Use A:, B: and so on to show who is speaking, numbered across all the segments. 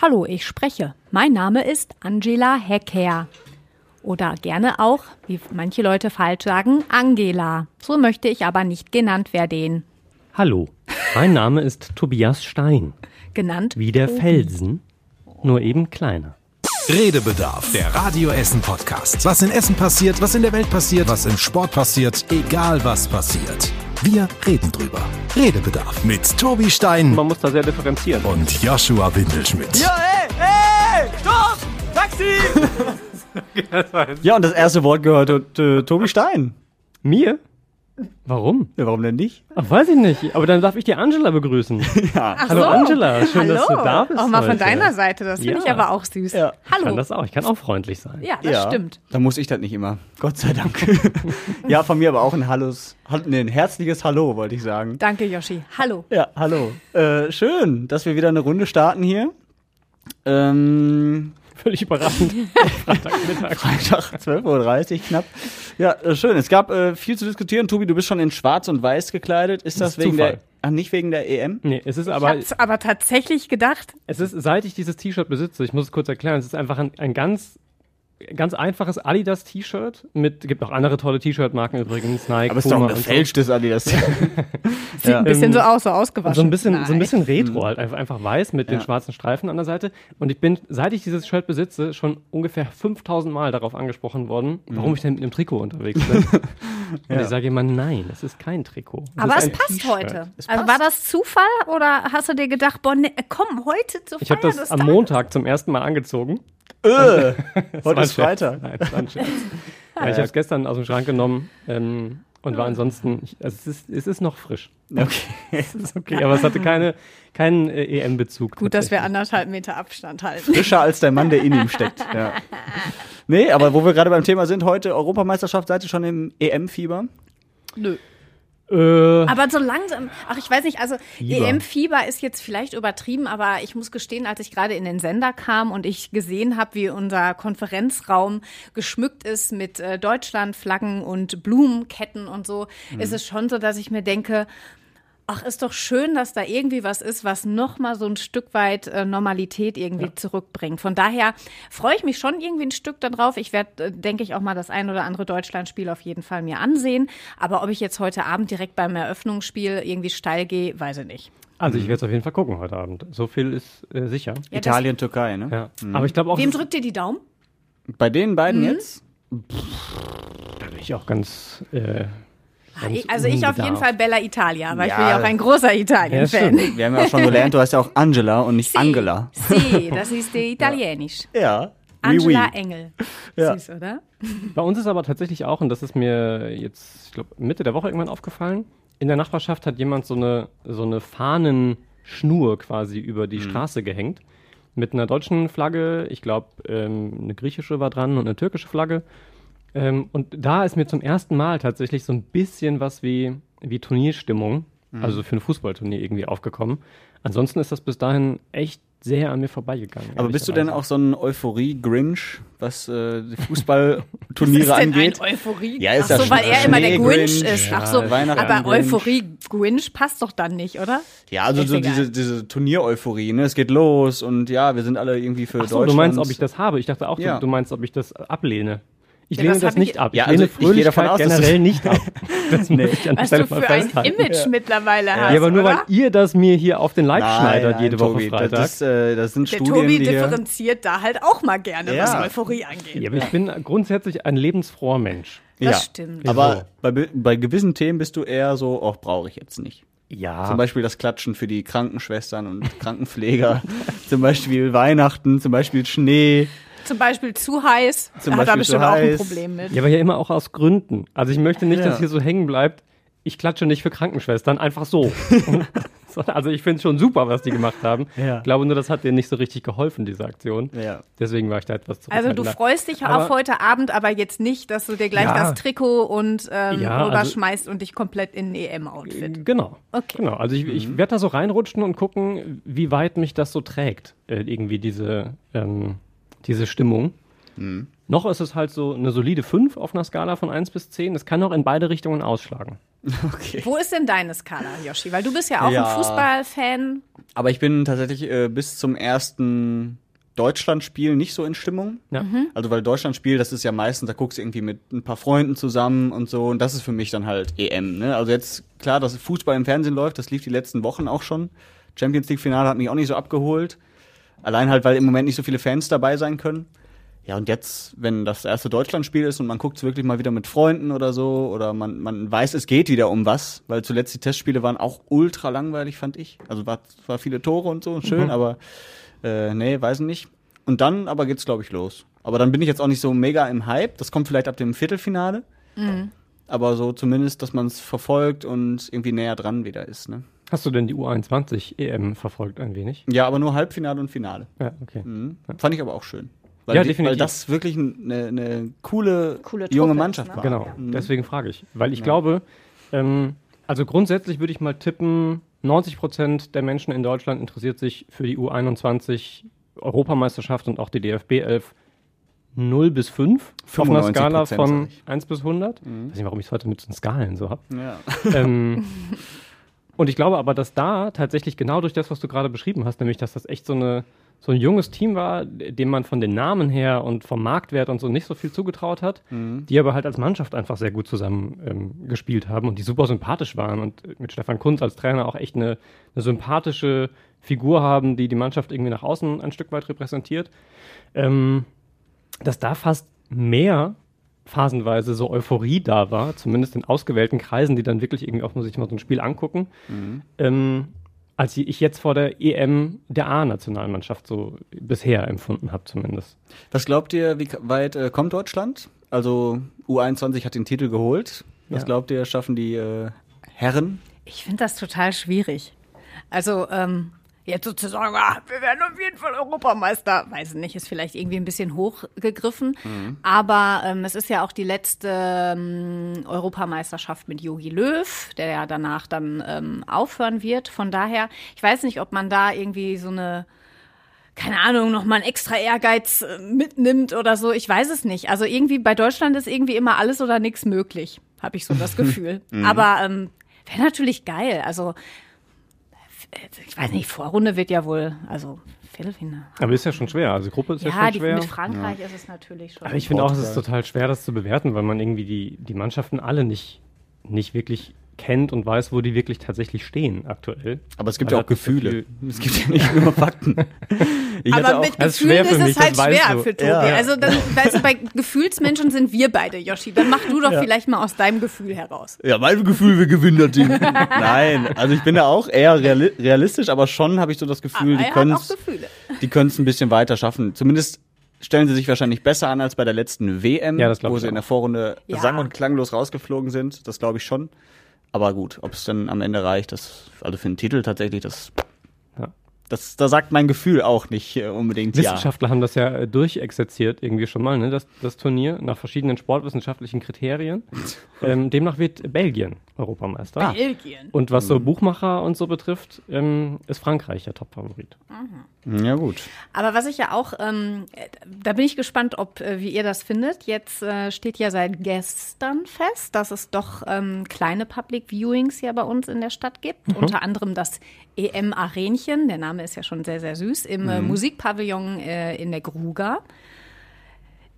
A: Hallo, ich spreche. Mein Name ist Angela Hecker. Oder gerne auch, wie manche Leute falsch sagen, Angela. So möchte ich aber nicht genannt werden.
B: Hallo, mein Name ist Tobias Stein.
A: Genannt
B: Wie der Felsen, nur eben kleiner.
C: Redebedarf, der Radio Essen Podcast. Was in Essen passiert, was in der Welt passiert, was im Sport passiert, egal was passiert. Wir reden drüber. Redebedarf mit Tobi Stein
B: Man muss da sehr differenzieren.
C: und Joshua Windelschmidt.
D: Ja, hey, hey, stopp! Taxi! ja, und das erste Wort gehört äh, Tobi Stein.
B: Mir? Warum?
D: Ja, warum denn nicht?
B: Ach, weiß ich nicht. Aber dann darf ich die Angela begrüßen.
D: Ja.
B: Hallo Angela, schön,
A: Hallo.
B: dass du da bist.
A: Auch mal von
B: heute.
A: deiner Seite, das finde
B: Ja.
A: ich aber auch süß.
D: Ja.
B: Ich kann
A: Hallo.
B: das auch. Ich kann auch freundlich sein.
A: Ja, das stimmt.
D: Da muss ich das nicht immer. Gott sei Dank. ja, von mir aber auch ein Hallos, Hall- nee, ein herzliches Hallo, wollte ich sagen.
A: Danke, Yoshi. Hallo.
D: Ja, hallo. Äh, schön, dass wir wieder eine Runde starten hier. Ähm,
B: Völlig überraschend. Freitagmittag.
D: Freitag, 12.30 Uhr knapp. Ja, äh, schön. Es gab äh, viel zu diskutieren. Tobi, du bist schon in schwarz und weiß gekleidet. Ist das,
B: Das ist
D: wegen
B: Zufall.
D: der, ach, nicht wegen der EM?
B: Nee, es ist
A: Ich
B: aber,
A: hab's aber tatsächlich gedacht,
B: es ist, seit ich dieses T-Shirt besitze, ich muss es kurz erklären, es ist einfach ein, ein ganz, ganz einfaches Adidas-T-Shirt mit, gibt auch andere tolle T-Shirt-Marken übrigens, Nike,
D: Aber es ist doch ein
B: und so.
D: gefälschtes Adidas.
A: sieht
D: Ja.
A: ein bisschen
B: Ähm,
A: so aus, so ausgewaschen.
B: so ein bisschen, so ein
A: Nein.
B: bisschen Retro halt, einfach, einfach weiß mit den
D: Ja.
B: schwarzen Streifen an der Seite. Und ich bin, seit ich dieses Shirt besitze, schon ungefähr 5000 Mal darauf angesprochen worden, warum ich denn mit einem Trikot unterwegs bin. Und ich sage immer, nein, es ist kein Trikot. Es
A: Aber
B: ist
A: es passt
B: T-Shirt.
A: heute.
D: Es
A: Also
D: passt.
A: war das Zufall oder hast du dir gedacht, boah, ne, komm, heute zu
B: Ich habe das
A: des
B: am
A: Tages?
B: Montag zum ersten Mal angezogen.
D: Äh, heute ist. Freitag.
B: Nein, das war ein Scherz. ja, ich habe es gestern aus dem Schrank genommen ähm, und war ansonsten, ich, also es, ist, es ist noch frisch.
D: Okay.
B: Es ist okay, aber es hatte keine, keinen äh, EM-Bezug.
A: Gut, dass wir anderthalb Meter Abstand halten.
D: Frischer als der Mann, der in ihm steckt. Ja. Nee, aber wo wir gerade beim Thema sind, heute Europameisterschaft, seid ihr schon im EM-Fieber?
A: Nö.
B: Äh,
A: Aber so langsam, ach ich weiß nicht, also
B: Fieber.
A: EM-Fieber ist jetzt vielleicht übertrieben, aber ich muss gestehen, als ich gerade in den Sender kam und ich gesehen habe, wie unser Konferenzraum geschmückt ist mit äh, Deutschlandflaggen und Blumenketten und so, ist es schon so, dass ich mir denke, ach, ist doch schön, dass da irgendwie was ist, was noch mal so ein Stück weit äh, Normalität irgendwie zurückbringt. Von daher freue ich mich schon irgendwie ein Stück darauf. Ich werde, äh, denke ich, auch mal das ein oder andere Deutschlandspiel auf jeden Fall mir ansehen. Aber ob ich jetzt heute Abend direkt beim Eröffnungsspiel irgendwie steil gehe, weiß ich nicht.
B: Also ich werde es auf jeden Fall gucken heute Abend. So viel ist äh, sicher.
A: Ja, das-
D: Italien, Türkei, ne?
B: Ja. Aber ich glaube auch,
A: Wem drückt ihr die Daumen?
D: Bei den beiden
A: Mhm.
D: jetzt?
B: da bin ich auch ganz. Äh,
A: Also ich auf jeden. Fall Bella Italia, weil ich
D: Ja.
A: bin ja auch ein großer Italien-Fan.
B: stimmt.
D: Wir haben ja auch schon gelernt, du heißt ja auch Angela und nicht Angela.
A: Sie, das ist die Italienisch.
D: Ja.
A: Angela Engel.
D: Ja.
A: Süß, oder?
B: Bei uns ist aber tatsächlich auch, und das ist mir jetzt, ich glaube, Mitte der Woche irgendwann aufgefallen, in der Nachbarschaft hat jemand so eine, so eine Fahnenschnur quasi über die Straße gehängt. Mit einer deutschen Flagge, ich glaube, ähm, eine griechische war dran und eine türkische Flagge. Ähm, und da ist mir zum ersten Mal tatsächlich so ein bisschen was wie, wie Turnierstimmung, also für ein Fußballturnier irgendwie aufgekommen. Ansonsten ist das bis dahin echt sehr an mir vorbeigegangen.
D: Aber bist du denn auch so ein Euphorie-Grinch, was äh, die Fußballturniere angeht?
A: ein Euphorie?
D: Ja, ist
A: Ach
D: ja
A: so, weil er immer der
D: Schnee-Grinch,
A: Grinch ist. Ach so,
D: ja,
A: aber
D: Grinch.
A: Euphorie-Grinch passt doch dann nicht, oder?
D: Ja, also so diese, diese Turnier-Euphorie, ne? Es geht los und ja, wir sind alle irgendwie für
B: Ach so,
D: Deutschland.
B: du meinst, ob ich das habe? Ich dachte auch,
D: Ja.
B: du, du meinst, ob ich das ablehne. Ich
A: Ja,
B: lehne
A: das
B: das,
A: hab ich-
B: nicht ab.
D: Ja,
B: ich lehne
D: also ich gehe davon
B: Fröhlichkeit
D: aus,
B: generell nicht ab. Das muss ich an der
A: Was du für ein
B: festhalten.
A: Image mittlerweile hast,
B: Ja, aber nur
A: oder?
B: weil ihr das mir hier auf den Leib schneidet
D: nein,
B: jede Woche
D: Tobi,
B: Freitag.
D: Das, äh, das sind
A: Der
D: Studien,
A: Tobi differenziert da halt auch mal gerne,
D: Ja.
A: was Euphorie angeht.
B: ja, aber ich bin grundsätzlich ein lebensfroher Mensch.
A: Das
D: ja.
A: stimmt.
D: Aber bei, be- bei gewissen Themen bist du eher so, auch brauche ich jetzt nicht.
B: Ja.
D: Zum Beispiel das Klatschen für die Krankenschwestern und Krankenpfleger. zum Beispiel Weihnachten, zum Beispiel Schnee.
A: Zum Beispiel zu heiß,
D: Zum
A: da hat er
D: Beispiel zu
A: bestimmt auch ein. Problem mit.
B: Ja, aber ja immer auch aus Gründen. Also ich möchte nicht,
D: Ja.
B: dass hier so hängen bleibt. Ich klatsche nicht für Krankenschwestern, einfach so. Also ich finde es schon super, was die gemacht haben.
D: Ja.
B: Ich glaube nur, das hat denen nicht so richtig geholfen, diese Aktion.
D: Ja.
B: Deswegen war ich da etwas
A: Also du freust dich auf
B: Aber-
A: heute Abend, aber jetzt nicht, dass du dir gleich
B: Ja.
A: das Trikot und ähm,
B: Ja, also-
A: rüberschmeißt und dich komplett in ein EM-Outfit.
B: Genau.
A: Okay.
B: Genau. Also ich, ich werde da so reinrutschen und gucken, wie weit mich das so trägt, äh, irgendwie diese, ähm, diese Stimmung. Noch ist es halt so eine solide 5 auf einer Skala von 1 bis 10. Es kann auch in beide Richtungen ausschlagen.
A: Okay. Wo ist denn deine Skala, Yoshi? Weil du bist ja auch ja, ein Fußballfan.
D: Aber ich bin tatsächlich äh, bis zum ersten Deutschlandspiel nicht so in Stimmung. Ja. Mhm. Also weil Deutschlandspiel, das ist ja meistens, da guckst du irgendwie mit ein paar Freunden zusammen und so und das ist für mich dann halt EM. Ne? Also jetzt klar, dass Fußball im Fernsehen läuft, das lief die letzten Wochen auch schon. Champions League Finale hat mich auch nicht so abgeholt. Allein halt, weil im Moment nicht so viele Fans dabei sein können. Ja, und jetzt, wenn das erste Deutschlandspiel ist und man guckt es wirklich mal wieder mit Freunden oder so, oder man, man weiß, es geht wieder um was, weil zuletzt die Testspiele waren auch ultra langweilig, fand ich. Also war, war viele Tore und so, schön, mhm. aber äh, nee, weiß nicht. Und dann aber geht's, glaube ich, los. Aber dann bin ich jetzt auch nicht so mega im Hype. Das kommt vielleicht ab dem Viertelfinale. Mhm. Aber so zumindest, dass man es verfolgt und irgendwie näher dran wieder ist, ne?
B: Hast du denn die U21 EM verfolgt ein wenig?
D: Ja, aber nur Halbfinale und Finale.
B: Ja, okay.
D: Mhm. Fand ich aber auch schön. Weil, ja, die, definitiv. weil das wirklich eine, eine coole, coole junge Mannschaft ne? war.
B: Genau, mhm. deswegen frage ich. Weil ich ja. glaube, ähm, also grundsätzlich würde ich mal tippen, 90 Prozent der Menschen in Deutschland interessiert sich für die U21 Europameisterschaft und auch die DFB 11 0 bis 5 auf einer Skala von 1 bis 100. Mhm. Ich weiß nicht, warum ich es heute mit den Skalen so habe. Ja. Ähm, und ich glaube aber, dass da tatsächlich genau durch das, was du gerade beschrieben hast, nämlich, dass das echt so eine so ein junges Team war, dem man von den Namen her und vom Marktwert und so nicht so viel zugetraut hat, mhm. die aber halt als Mannschaft einfach sehr gut zusammen ähm, gespielt haben und die super sympathisch waren und mit Stefan Kunz als Trainer auch echt eine, eine sympathische Figur haben, die die Mannschaft irgendwie nach außen ein Stück weit repräsentiert, ähm, dass da fast mehr phasenweise so Euphorie da war, zumindest in ausgewählten Kreisen, die dann wirklich irgendwie auch nur sich mal so ein Spiel angucken, mhm. ähm, als ich jetzt vor der EM der A-Nationalmannschaft so bisher empfunden habe zumindest.
D: Was glaubt ihr, wie weit äh, kommt Deutschland? Also U21 hat den Titel geholt. Was ja. glaubt ihr, schaffen die äh, Herren?
A: Ich finde das total schwierig. Also ähm, jetzt sozusagen, ah, wir werden auf jeden Fall Europameister, weiß nicht, ist vielleicht irgendwie ein bisschen hochgegriffen. Mhm. Aber ähm, es ist ja auch die letzte ähm, Europameisterschaft mit Jogi Löw, der ja danach dann ähm, aufhören wird. Von daher, ich weiß nicht, ob man da irgendwie so eine keine Ahnung, nochmal einen extra Ehrgeiz äh, mitnimmt oder so. Ich weiß es nicht. Also irgendwie bei Deutschland ist irgendwie immer alles oder nichts möglich, habe ich so das Gefühl. mhm. Aber ähm, wäre natürlich geil. Also ich weiß nicht, Vorrunde wird ja wohl, also Viertelfinale.
B: Aber ist ja schon schwer. Also Gruppe ist ja, ja schon schwer.
A: Mit Frankreich ja. ist es natürlich schon.
B: Aber ich finde auch, es ist total schwer, das zu bewerten, weil man irgendwie die, die Mannschaften alle nicht, nicht wirklich kennt und weiß, wo die wirklich tatsächlich stehen aktuell.
D: Aber es gibt ja auch Gefühle. es gibt ja nicht nur Fakten.
A: Ich aber mit Gefühlen ist, ist es halt schwer für Tobi. Ja. Also dann, weißt du, bei Gefühlsmenschen sind wir beide, Yoshi. Dann mach du doch ja. vielleicht mal aus deinem Gefühl heraus.
D: Ja, mein Gefühl, wir gewinnen das Team. Nein, also ich bin da auch eher realistisch, aber schon habe ich so das Gefühl, aber die können es die können es ein bisschen weiter schaffen. Zumindest stellen sie sich wahrscheinlich besser an als bei der letzten WM, ja, wo sie auch. in der Vorrunde ja. sang- und klanglos rausgeflogen sind. Das glaube ich schon. Aber gut, ob es dann am Ende reicht, das, also für einen Titel tatsächlich, das das, da sagt mein Gefühl auch nicht äh, unbedingt
B: Wissenschaftler ja. haben das ja äh, durchexerziert irgendwie schon mal, ne? das, das Turnier nach verschiedenen sportwissenschaftlichen Kriterien. ähm, demnach wird Belgien Europameister.
A: Belgien.
B: Und was so mhm. Buchmacher und so betrifft, ähm, ist Frankreich der Topfavorit.
D: Mhm. Ja gut.
A: Aber was ich ja auch, ähm, da bin ich gespannt, ob äh, wie ihr das findet. Jetzt äh, steht ja seit gestern fest, dass es doch ähm, kleine Public Viewings ja bei uns in der Stadt gibt. Mhm. Unter anderem das EM Arenchen, der Name ist ja schon sehr, sehr süß, im äh, mhm. Musikpavillon äh, in der Gruga.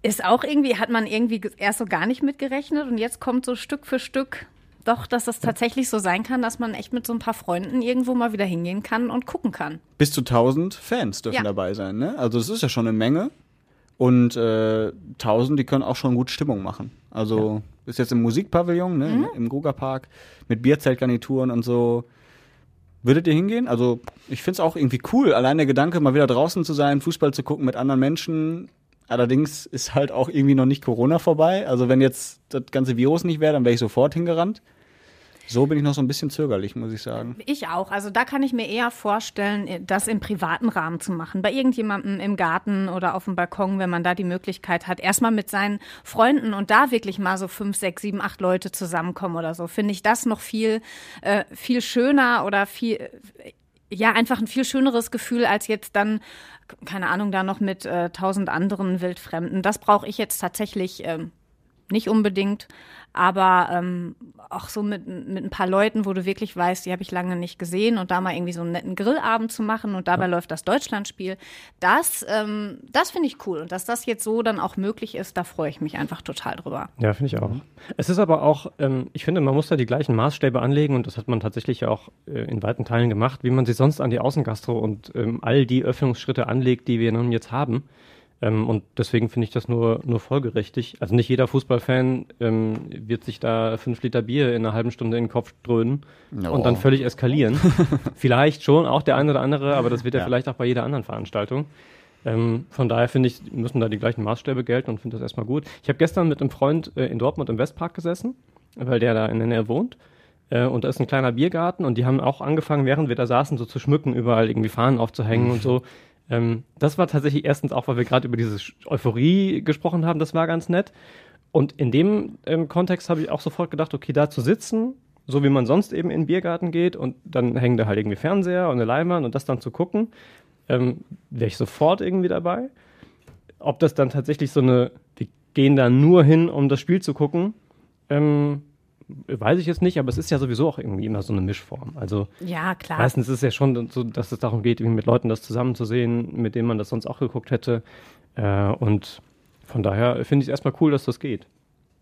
A: Ist auch irgendwie, hat man irgendwie erst so gar nicht mitgerechnet und jetzt kommt so Stück für Stück doch, dass es tatsächlich so sein kann, dass man echt mit so ein paar Freunden irgendwo mal wieder hingehen kann und gucken kann.
D: Bis zu 1000 Fans dürfen ja. dabei sein, ne? Also das ist ja schon eine Menge. Und äh, 1000, die können auch schon gut Stimmung machen. Also ja. ist jetzt im Musikpavillon, ne? Mhm. Im Gruger Park mit Bierzeltgarnituren und so. Würdet ihr hingehen? Also, ich finde es auch irgendwie cool, allein der Gedanke, mal wieder draußen zu sein, Fußball zu gucken mit anderen Menschen. Allerdings ist halt auch irgendwie noch nicht Corona vorbei. Also, wenn jetzt das ganze Virus nicht wäre, dann wäre ich sofort hingerannt. So bin ich noch so ein bisschen zögerlich, muss ich sagen.
A: Ich auch. Also da kann ich mir eher vorstellen, das im privaten Rahmen zu machen. Bei irgendjemandem im Garten oder auf dem Balkon, wenn man da die Möglichkeit hat, erstmal mit seinen Freunden und da wirklich mal so fünf, sechs, sieben, acht Leute zusammenkommen oder so, finde ich das noch viel, äh, viel schöner oder viel, ja, einfach ein viel schöneres Gefühl als jetzt dann keine Ahnung, da noch mit äh, tausend anderen Wildfremden. Das brauche ich jetzt tatsächlich ähm, nicht unbedingt. Aber ähm, auch so mit, mit ein paar Leuten, wo du wirklich weißt, die habe ich lange nicht gesehen und da mal irgendwie so einen netten Grillabend zu machen und dabei ja. läuft das Deutschlandspiel, das, ähm, das finde ich cool. Und dass das jetzt so dann auch möglich ist, da freue ich mich einfach total drüber.
B: Ja, finde ich auch. Es ist aber auch, ähm, ich finde, man muss da die gleichen Maßstäbe anlegen und das hat man tatsächlich auch äh, in weiten Teilen gemacht, wie man sie sonst an die Außengastro und ähm, all die Öffnungsschritte anlegt, die wir nun jetzt haben. Ähm, und deswegen finde ich das nur, nur folgerichtig. Also nicht jeder Fußballfan ähm, wird sich da fünf Liter Bier in einer halben Stunde in den Kopf dröhnen oh. und dann völlig eskalieren. vielleicht schon, auch der eine oder andere, aber das wird ja, ja vielleicht auch bei jeder anderen Veranstaltung. Ähm, von daher finde ich, müssen da die gleichen Maßstäbe gelten und finde das erstmal gut. Ich habe gestern mit einem Freund äh, in Dortmund im Westpark gesessen, weil der da in der Nähe wohnt. Äh, und da ist ein kleiner Biergarten und die haben auch angefangen, während wir da saßen, so zu schmücken, überall irgendwie Fahnen aufzuhängen und so. Ähm, das war tatsächlich erstens auch, weil wir gerade über diese Euphorie gesprochen haben, das war ganz nett. Und in dem ähm, Kontext habe ich auch sofort gedacht, okay, da zu sitzen, so wie man sonst eben in den Biergarten geht und dann hängen da halt irgendwie Fernseher und eine Leinwand und das dann zu gucken, ähm, wäre ich sofort irgendwie dabei. Ob das dann tatsächlich so eine, wir gehen da nur hin, um das Spiel zu gucken, ähm, weiß ich jetzt nicht, aber es ist ja sowieso auch irgendwie immer so eine Mischform. Also
A: ja, klar.
B: Meistens ist es ja schon so, dass es darum geht, mit Leuten das zusammenzusehen, mit denen man das sonst auch geguckt hätte. Äh, und von daher finde ich es erstmal cool, dass das geht.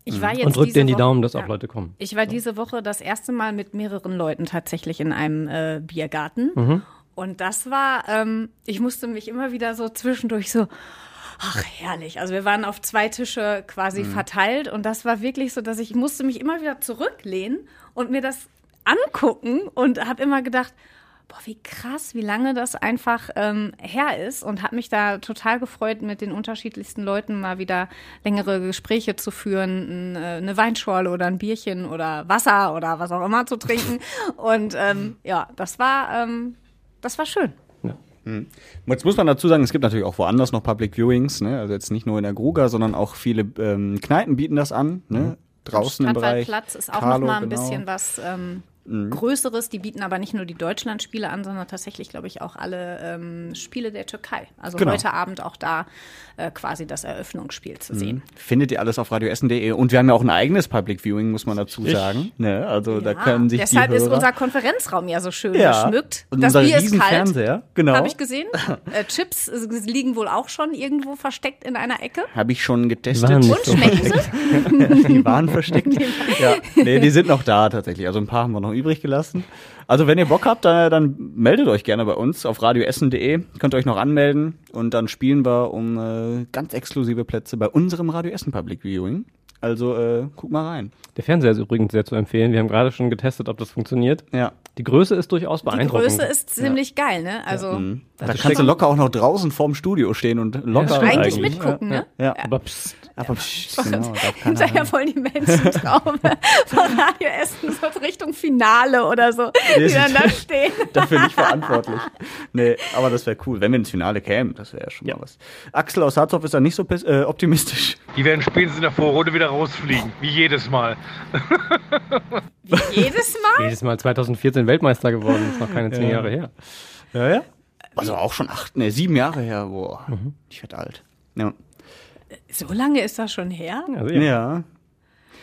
A: Ich war jetzt
B: und drückt denen die Daumen, dass ja. auch Leute kommen.
A: Ich war so. diese Woche das erste Mal mit mehreren Leuten tatsächlich in einem äh, Biergarten. Mhm. Und das war, ähm, ich musste mich immer wieder so zwischendurch so, ach herrlich. Also wir waren auf zwei Tische quasi mhm. verteilt und das war wirklich so, dass ich musste mich immer wieder zurücklehnen und mir das angucken und habe immer gedacht, boah, wie krass, wie lange das einfach ähm, her ist und habe mich da total gefreut, mit den unterschiedlichsten Leuten mal wieder längere Gespräche zu führen, äh, eine Weinschorle oder ein Bierchen oder Wasser oder was auch immer zu trinken. Und ähm, ja, das war, ähm, das war schön.
D: Hm. Jetzt muss man dazu sagen, es gibt natürlich auch woanders noch Public Viewings, ne? also jetzt nicht nur in der Gruga, sondern auch viele ähm, Kneipen bieten das an, ne? Mhm. draußen im Bereich.
A: Platz ist auch Carlo, noch mal ein genau. bisschen was ähm, mhm. Größeres. Die bieten aber nicht nur die Deutschlandspiele an, sondern tatsächlich, glaube ich, auch alle ähm, Spiele der Türkei. Also genau. heute Abend auch da äh, quasi das Eröffnungsspiel zu mhm. sehen.
D: Findet ihr alles auf radioessen.de und wir haben ja auch ein eigenes Public Viewing, muss man dazu sagen. Ne? Also ja, da können sich
A: deshalb
D: die
A: ist unser Konferenzraum ja so schön ja. geschmückt. Und das Bier ist kalt.
D: Genau.
A: Habe ich gesehen. äh, Chips liegen wohl auch schon irgendwo versteckt in einer Ecke.
D: Habe ich schon getestet.
A: Und schmecken sie?
D: die waren versteckt. ja, nee, die sind noch da tatsächlich. Also ein paar haben wir noch übrig gelassen. Also wenn ihr Bock habt, dann, dann meldet euch gerne bei uns auf radioessen.de. Könnt ihr euch noch anmelden und dann spielen wir um äh, ganz exklusive Plätze bei unserem Radio Essen Public Viewing. Also äh, guck mal rein.
B: Der Fernseher ist übrigens sehr zu empfehlen. Wir haben gerade schon getestet, ob das funktioniert.
D: Ja.
B: Die Größe ist durchaus beeindruckend.
A: Die Größe ist ziemlich ja. geil, ne? Also ja. mhm.
D: da kannst du locker auch noch draußen vorm Studio stehen und locker
A: ja, eigentlich mitgucken, ne?
D: Ja. Aber pst, aber pst,
A: genau, Hinterher wollen die Menschen Traum von Radio Essen so Richtung Finale oder so, die dann da stehen.
D: Dafür nicht verantwortlich. Nee, aber das wäre cool, wenn wir ins Finale kämen. Das wäre ja schon mal was. Axel aus Harthoff ist da nicht so äh, optimistisch.
E: Die werden spätestens in der Vorrunde wieder rausfliegen, wie jedes Mal.
A: Wie jedes Mal?
B: jedes Mal 2014 Weltmeister geworden, ist noch keine zehn ja. Jahre her.
D: Ja, ja. Also auch schon acht, ne, sieben Jahre her, boah. Mhm. Ich werde alt. Ja.
A: So lange ist das schon her?
D: Also, ja. ja.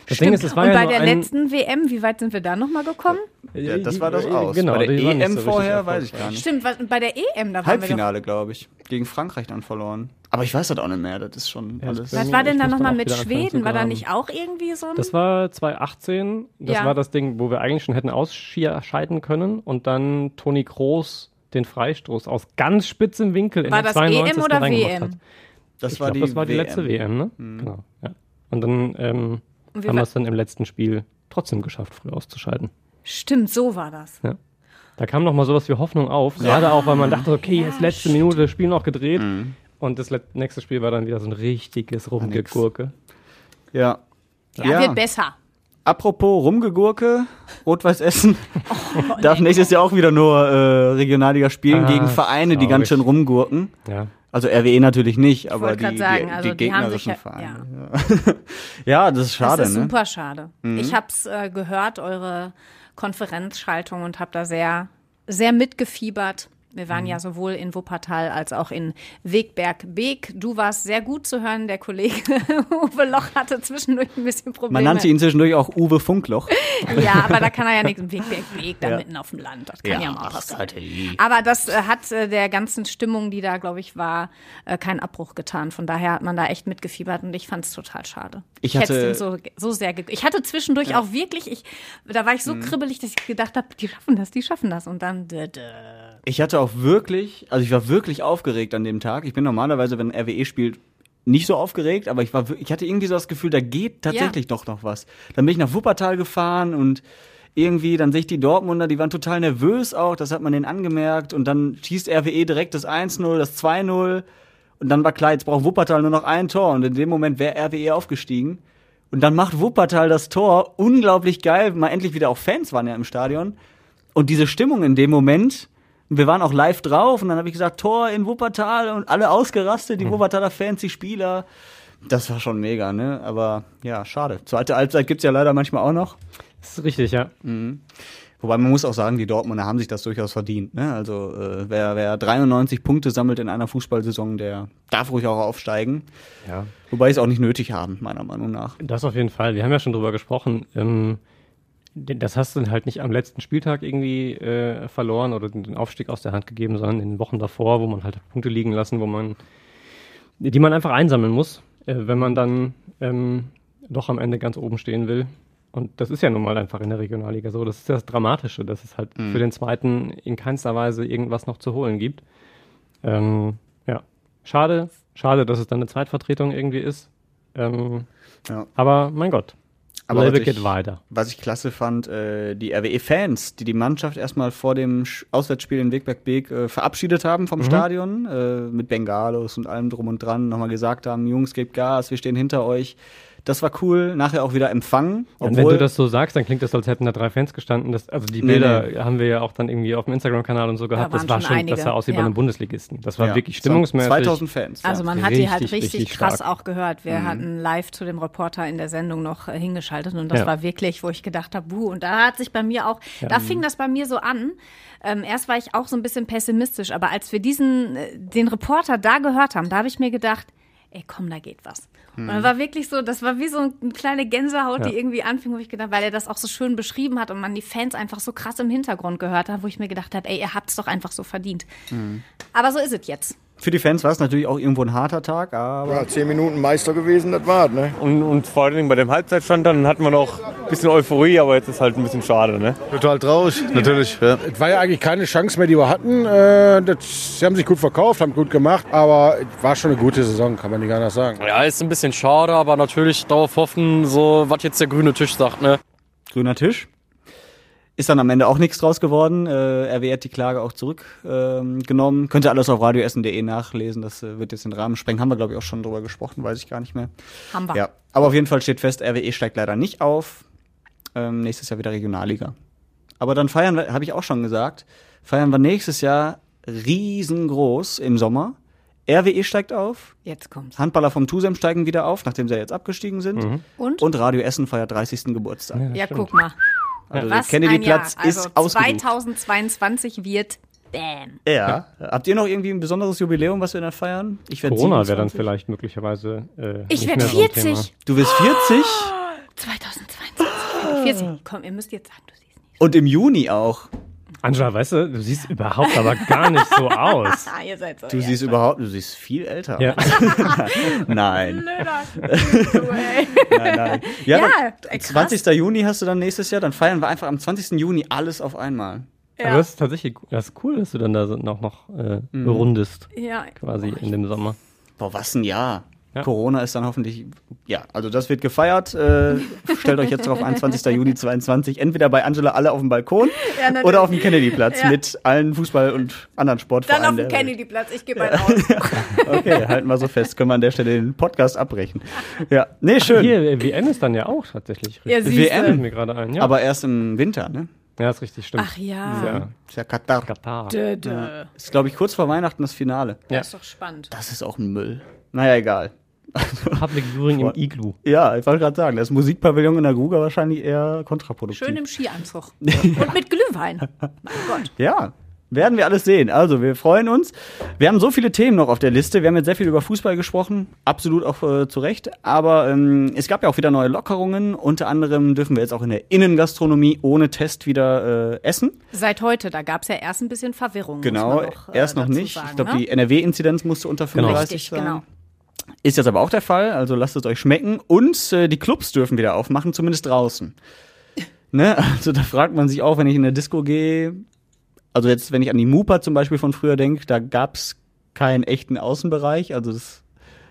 B: Das Ding ist, es war
A: Und
B: ja
A: bei der letzten WM, wie weit sind wir da nochmal gekommen?
D: Ja, das war das aus.
B: Genau,
D: bei der EM so vorher weiß ich gar nicht.
A: Stimmt, bei der EM da waren
D: Halbfinale, glaube ich. Gegen Frankreich dann verloren. Aber ich weiß das auch nicht mehr. Das ist schon ja, alles.
A: Was war denn da nochmal mit Schweden? War da nicht auch irgendwie so ein.
B: Das war 2018. Das ja. war das Ding, wo wir eigentlich schon hätten ausscheiden können. Und dann Toni Kroos den Freistoß aus ganz spitzem Winkel
A: war
B: in der
A: das 92. EM oder WM? Hat.
B: Das ich war glaub, die das war die WM. letzte WM, ne? Mhm. Genau. Ja. Und dann ähm, Und haben wir es dann im letzten Spiel trotzdem geschafft, früh auszuscheiden.
A: Stimmt, so war das.
B: Ja. Da kam noch mal sowas wie Hoffnung auf, gerade auch, weil man dachte, okay, jetzt letzte stimmt. Minute, das Spiel noch gedreht. Mhm. Und das nächste Spiel war dann wieder so ein richtiges Rumgegurke.
D: Ja.
A: Ja, ja. wird besser.
D: Apropos Rumgegurke, Rot-Weiß Essen oh, darf nächstes Jahr auch wieder nur äh, Regionalliga spielen ah, gegen Vereine, die ganz schön rumgurken.
B: Ja.
D: Also RWE natürlich nicht, aber die,
A: sagen,
D: die,
A: also
D: die, die gegnerischen
A: ja,
D: Vereine. Ja. ja. das ist schade.
A: Das ist
D: ne?
A: super schade. Mhm. Ich habe es äh, gehört, eure Konferenzschaltung, und habe da sehr, sehr mitgefiebert Wir waren mhm. ja sowohl in Wuppertal als auch in Wegberg-Beek. Du warst sehr gut zu hören. Der Kollege Uwe Loch hatte zwischendurch ein bisschen Probleme.
D: Man nannte ihn zwischendurch auch Uwe Funkloch.
A: ja, aber da kann er ja nichts. Wegberg-Beek, da ja. mitten auf dem Land. Das kann ja, ja mal passieren. Aber das äh, hat äh, der ganzen Stimmung, die da, glaube ich, war, äh, keinen Abbruch getan. Von daher hat man da echt mitgefiebert und ich fand es total schade.
D: Ich, hatte
A: ich so, so sehr. Ich hatte zwischendurch ja. auch wirklich, ich, da war ich so mhm. kribbelig, dass ich gedacht habe, die schaffen das, die schaffen das. Und dann. Dö, dö.
D: Ich hatte auch wirklich, also ich war wirklich aufgeregt an dem Tag. Ich bin normalerweise, wenn RWE spielt, nicht so aufgeregt, aber ich war, ich hatte irgendwie so das Gefühl, da geht tatsächlich ja. doch noch was. Dann bin ich nach Wuppertal gefahren und irgendwie, dann sehe ich die Dortmunder, die waren total nervös auch, das hat man denen angemerkt und dann schießt RWE direkt das 1-0, das 2-0 und dann war klar, jetzt braucht Wuppertal nur noch ein Tor und in dem Moment wäre RWE aufgestiegen und dann macht Wuppertal das Tor, unglaublich geil, mal endlich wieder auch Fans waren ja im Stadion und diese Stimmung in dem Moment, wir waren auch live drauf und dann habe ich gesagt, Tor in Wuppertal und alle ausgerastet, die mhm. Wuppertaler Fans, die Spieler. Das war schon mega, ne? Aber ja, schade. Zweite Halbzeit gibt's ja leider manchmal auch noch.
B: Das ist richtig, ja.
D: Mhm. Wobei man muss auch sagen, die Dortmunder haben sich das durchaus verdient. Ne? Also äh, wer, wer 93 Punkte sammelt in einer Fußballsaison, der darf ruhig auch aufsteigen. Ja. Wobei sie es auch nicht nötig haben, meiner Meinung nach.
B: Das auf jeden Fall. Wir haben ja schon drüber gesprochen. Ähm, das hast du dann halt nicht am letzten Spieltag irgendwie äh, verloren oder den Aufstieg aus der Hand gegeben, sondern in den Wochen davor, wo man halt Punkte liegen lassen, wo man, die man einfach einsammeln muss, äh, wenn man dann ähm, doch am Ende ganz oben stehen will. Und das ist ja nun mal einfach in der Regionalliga so. Das ist das Dramatische, dass es halt mhm. für den zweiten in keinster Weise irgendwas noch zu holen gibt. Ähm, ja, schade, schade, dass es dann eine Zweitvertretung irgendwie ist. Ähm, ja. Aber mein Gott,
D: aber Label geht weiter. Was ich klasse fand, äh, die RWE-Fans, die die Mannschaft erstmal vor dem Auswärtsspiel in Wegberg-Beek äh, verabschiedet haben vom mhm. Stadion, äh, mit Bengalos und allem drum und dran, nochmal gesagt haben, Jungs, gebt Gas, wir stehen hinter euch. Das war cool. Nachher auch wieder empfangen.
B: Und wenn du das so sagst, dann klingt das, als hätten da drei Fans gestanden. Das, also die Bilder nee. haben wir ja auch dann irgendwie auf dem Instagram-Kanal und so gehabt. Da das war schon, einige. das sah aus wie ja. bei einem Bundesligisten. Das war ja. wirklich stimmungsmäßig.
D: 2000 Fans.
A: Also man hat die halt richtig, richtig krass stark. auch gehört. Wir mhm. hatten live zu dem Reporter in der Sendung noch äh, hingeschaltet und das ja. war wirklich, wo ich gedacht habe, buh. Und da hat sich bei mir auch, da fing das bei mir so an. Ähm, erst war ich auch so ein bisschen pessimistisch, aber als wir diesen, äh, den Reporter da gehört haben, da habe ich mir gedacht, ey komm, da geht was. Und dann war wirklich so, das war wie so eine kleine Gänsehaut, ja. die irgendwie anfing, wo ich gedacht, weil er das auch so schön beschrieben hat und man die Fans einfach so krass im Hintergrund gehört hat, wo ich mir gedacht habe, ey, ihr habt es doch einfach so verdient. Mhm. Aber so ist es jetzt.
D: Für die Fans war es natürlich auch irgendwo ein harter Tag, aber.
F: Ja, zehn Minuten Meister gewesen, das war ne?
G: Und, und vor allem bei dem Halbzeitstand dann hatten wir noch ein bisschen Euphorie, aber jetzt ist halt ein bisschen schade, ne?
F: Total traurig, natürlich. Ja. Es war ja eigentlich keine Chance mehr, die wir hatten. Äh, das, sie haben sich gut verkauft, haben gut gemacht, aber es war schon eine gute Saison, kann man nicht anders sagen.
G: Ja, ist ein bisschen schade, aber natürlich darauf hoffen, so was jetzt der grüne Tisch sagt, ne?
D: Grüner Tisch? Ist dann am Ende auch nichts draus geworden. Äh, RW hat die Klage auch zurückgenommen. Ähm, Könnt ihr alles auf radioessen.de nachlesen. Das äh, wird jetzt den Rahmen sprengen. Haben wir, glaube ich, auch schon drüber gesprochen, weiß ich gar nicht mehr.
A: Haben wir.
D: Ja. Aber auf jeden Fall steht fest, RWE steigt leider nicht auf. Ähm, nächstes Jahr wieder Regionalliga. Aber dann feiern wir, habe ich auch schon gesagt, feiern wir nächstes Jahr riesengroß im Sommer. RWE steigt auf.
A: Jetzt kommt's.
D: Handballer vom Tusem steigen wieder auf, nachdem sie ja jetzt abgestiegen sind. Mhm.
A: Und?
D: Und Radio Essen feiert 30. Geburtstag.
A: Ja, ja guck mal.
D: Also Was der Kennedy-Platz
A: also
D: ist ausgebucht.
A: 2022 wird Bam.
D: Ja. ja. Habt ihr noch irgendwie ein besonderes Jubiläum, was wir dann feiern?
B: Ich werde Corona wäre dann vielleicht möglicherweise. Äh,
A: ich werde 40.
D: So du wirst 40?
A: Oh, 2022. Oh. 40. Komm, ihr müsst jetzt sagen, du siehst
D: nicht. Und im Juni auch.
B: Angela, weißt du, du siehst überhaupt aber gar nicht so aus.
A: Ihr seid so
D: du siehst überhaupt, du siehst viel älter.
B: Ja.
D: nein. nein, nein. Ja, ja 20. Juni hast du dann nächstes Jahr, dann feiern wir einfach am 20. Juni alles auf einmal.
B: Ja. Aber das ist tatsächlich das ist cool, dass du dann da noch, noch äh, mhm. rundest.
A: Ja.
B: Quasi in dem Sommer.
D: Boah, was ein Jahr. Ja. Corona ist dann hoffentlich, ja, also das wird gefeiert. Äh, stellt euch jetzt darauf ein, 20. Juni 22, entweder bei Angela alle auf dem Balkon ja, oder auf dem Kennedy-Platz ja. mit allen Fußball- und anderen Sportvereinen.
A: Dann auf dem Kennedy-Platz, ich gebe einen aus.
D: okay, halten wir so fest, können wir an der Stelle den Podcast abbrechen. Ja, nee, schön. Ach,
B: hier, WM ist dann ja auch tatsächlich.
A: Ja,
D: WM,
B: mir gerade ein,
D: ja. aber erst im Winter, ne?
B: Ja, ist richtig, stimmt.
A: Ach ja. Ja,
D: ist ja Katar.
B: Katar.
A: Dö, dö. Ja.
D: Ist, glaube ich, kurz vor Weihnachten das Finale.
A: Ja. Das ist doch spannend.
D: Das ist auch ein Müll. Naja, egal.
B: Public Viewing im Iglu.
D: Ja, ich wollte gerade sagen, das Musikpavillon in der Gruga wahrscheinlich eher kontraproduktiv.
A: Schön im Skianzug. Und mit Glühwein. Mein Gott.
D: Ja. werden wir alles sehen. Also, wir freuen uns. Wir haben so viele Themen noch auf der Liste. Wir haben jetzt sehr viel über Fußball gesprochen, absolut auch äh, zu Recht. Aber ähm, es gab ja auch wieder neue Lockerungen. Unter anderem dürfen wir jetzt auch in der Innengastronomie ohne Test wieder äh, essen.
A: Seit heute, da gab es ja erst ein bisschen Verwirrung.
D: Genau, noch, äh, erst noch nicht. Sagen, ich glaube, ne? die NRW-Inzidenz musste unter 35 genau. sein. Genau. Ist jetzt aber auch der Fall, also lasst es euch schmecken. Und äh, die Clubs dürfen wieder aufmachen, zumindest draußen. ne? Also da fragt man sich auch, wenn ich in der Disco gehe, also jetzt, wenn ich an die Mupa zum Beispiel von früher denke, da gab's keinen echten Außenbereich, also das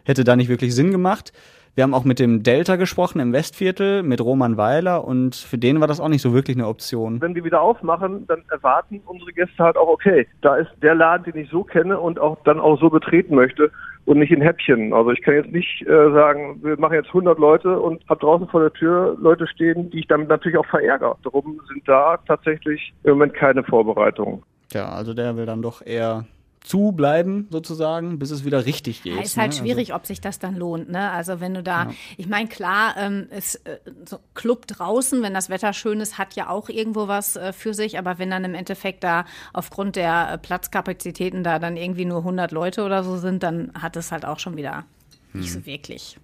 D: hätte da nicht wirklich Sinn gemacht. Wir haben auch mit dem Delta gesprochen im Westviertel, mit Roman Weiler und für den war das auch nicht so wirklich eine Option.
H: Wenn wir wieder aufmachen, dann erwarten unsere Gäste halt auch, okay, da ist der Laden, den ich so kenne und auch dann auch so betreten möchte und nicht in Häppchen. Also ich kann jetzt nicht äh, sagen, wir machen jetzt 100 Leute und hab draußen vor der Tür Leute stehen, die ich damit natürlich auch verärgere. Darum sind da tatsächlich im Moment keine Vorbereitungen.
D: Ja, also der will dann doch eher zubleiben sozusagen, bis es wieder richtig geht. Ja,
A: ist halt ne? schwierig, also, ob sich das dann lohnt. Ne? Also wenn du da, ja. ich meine klar, ähm, ist äh, so Club draußen, wenn das Wetter schön ist, hat ja auch irgendwo was äh, für sich. Aber wenn dann im Endeffekt da aufgrund der äh, Platzkapazitäten da dann irgendwie nur 100 Leute oder so sind, dann hat es halt auch schon wieder hm. nicht so wirklich.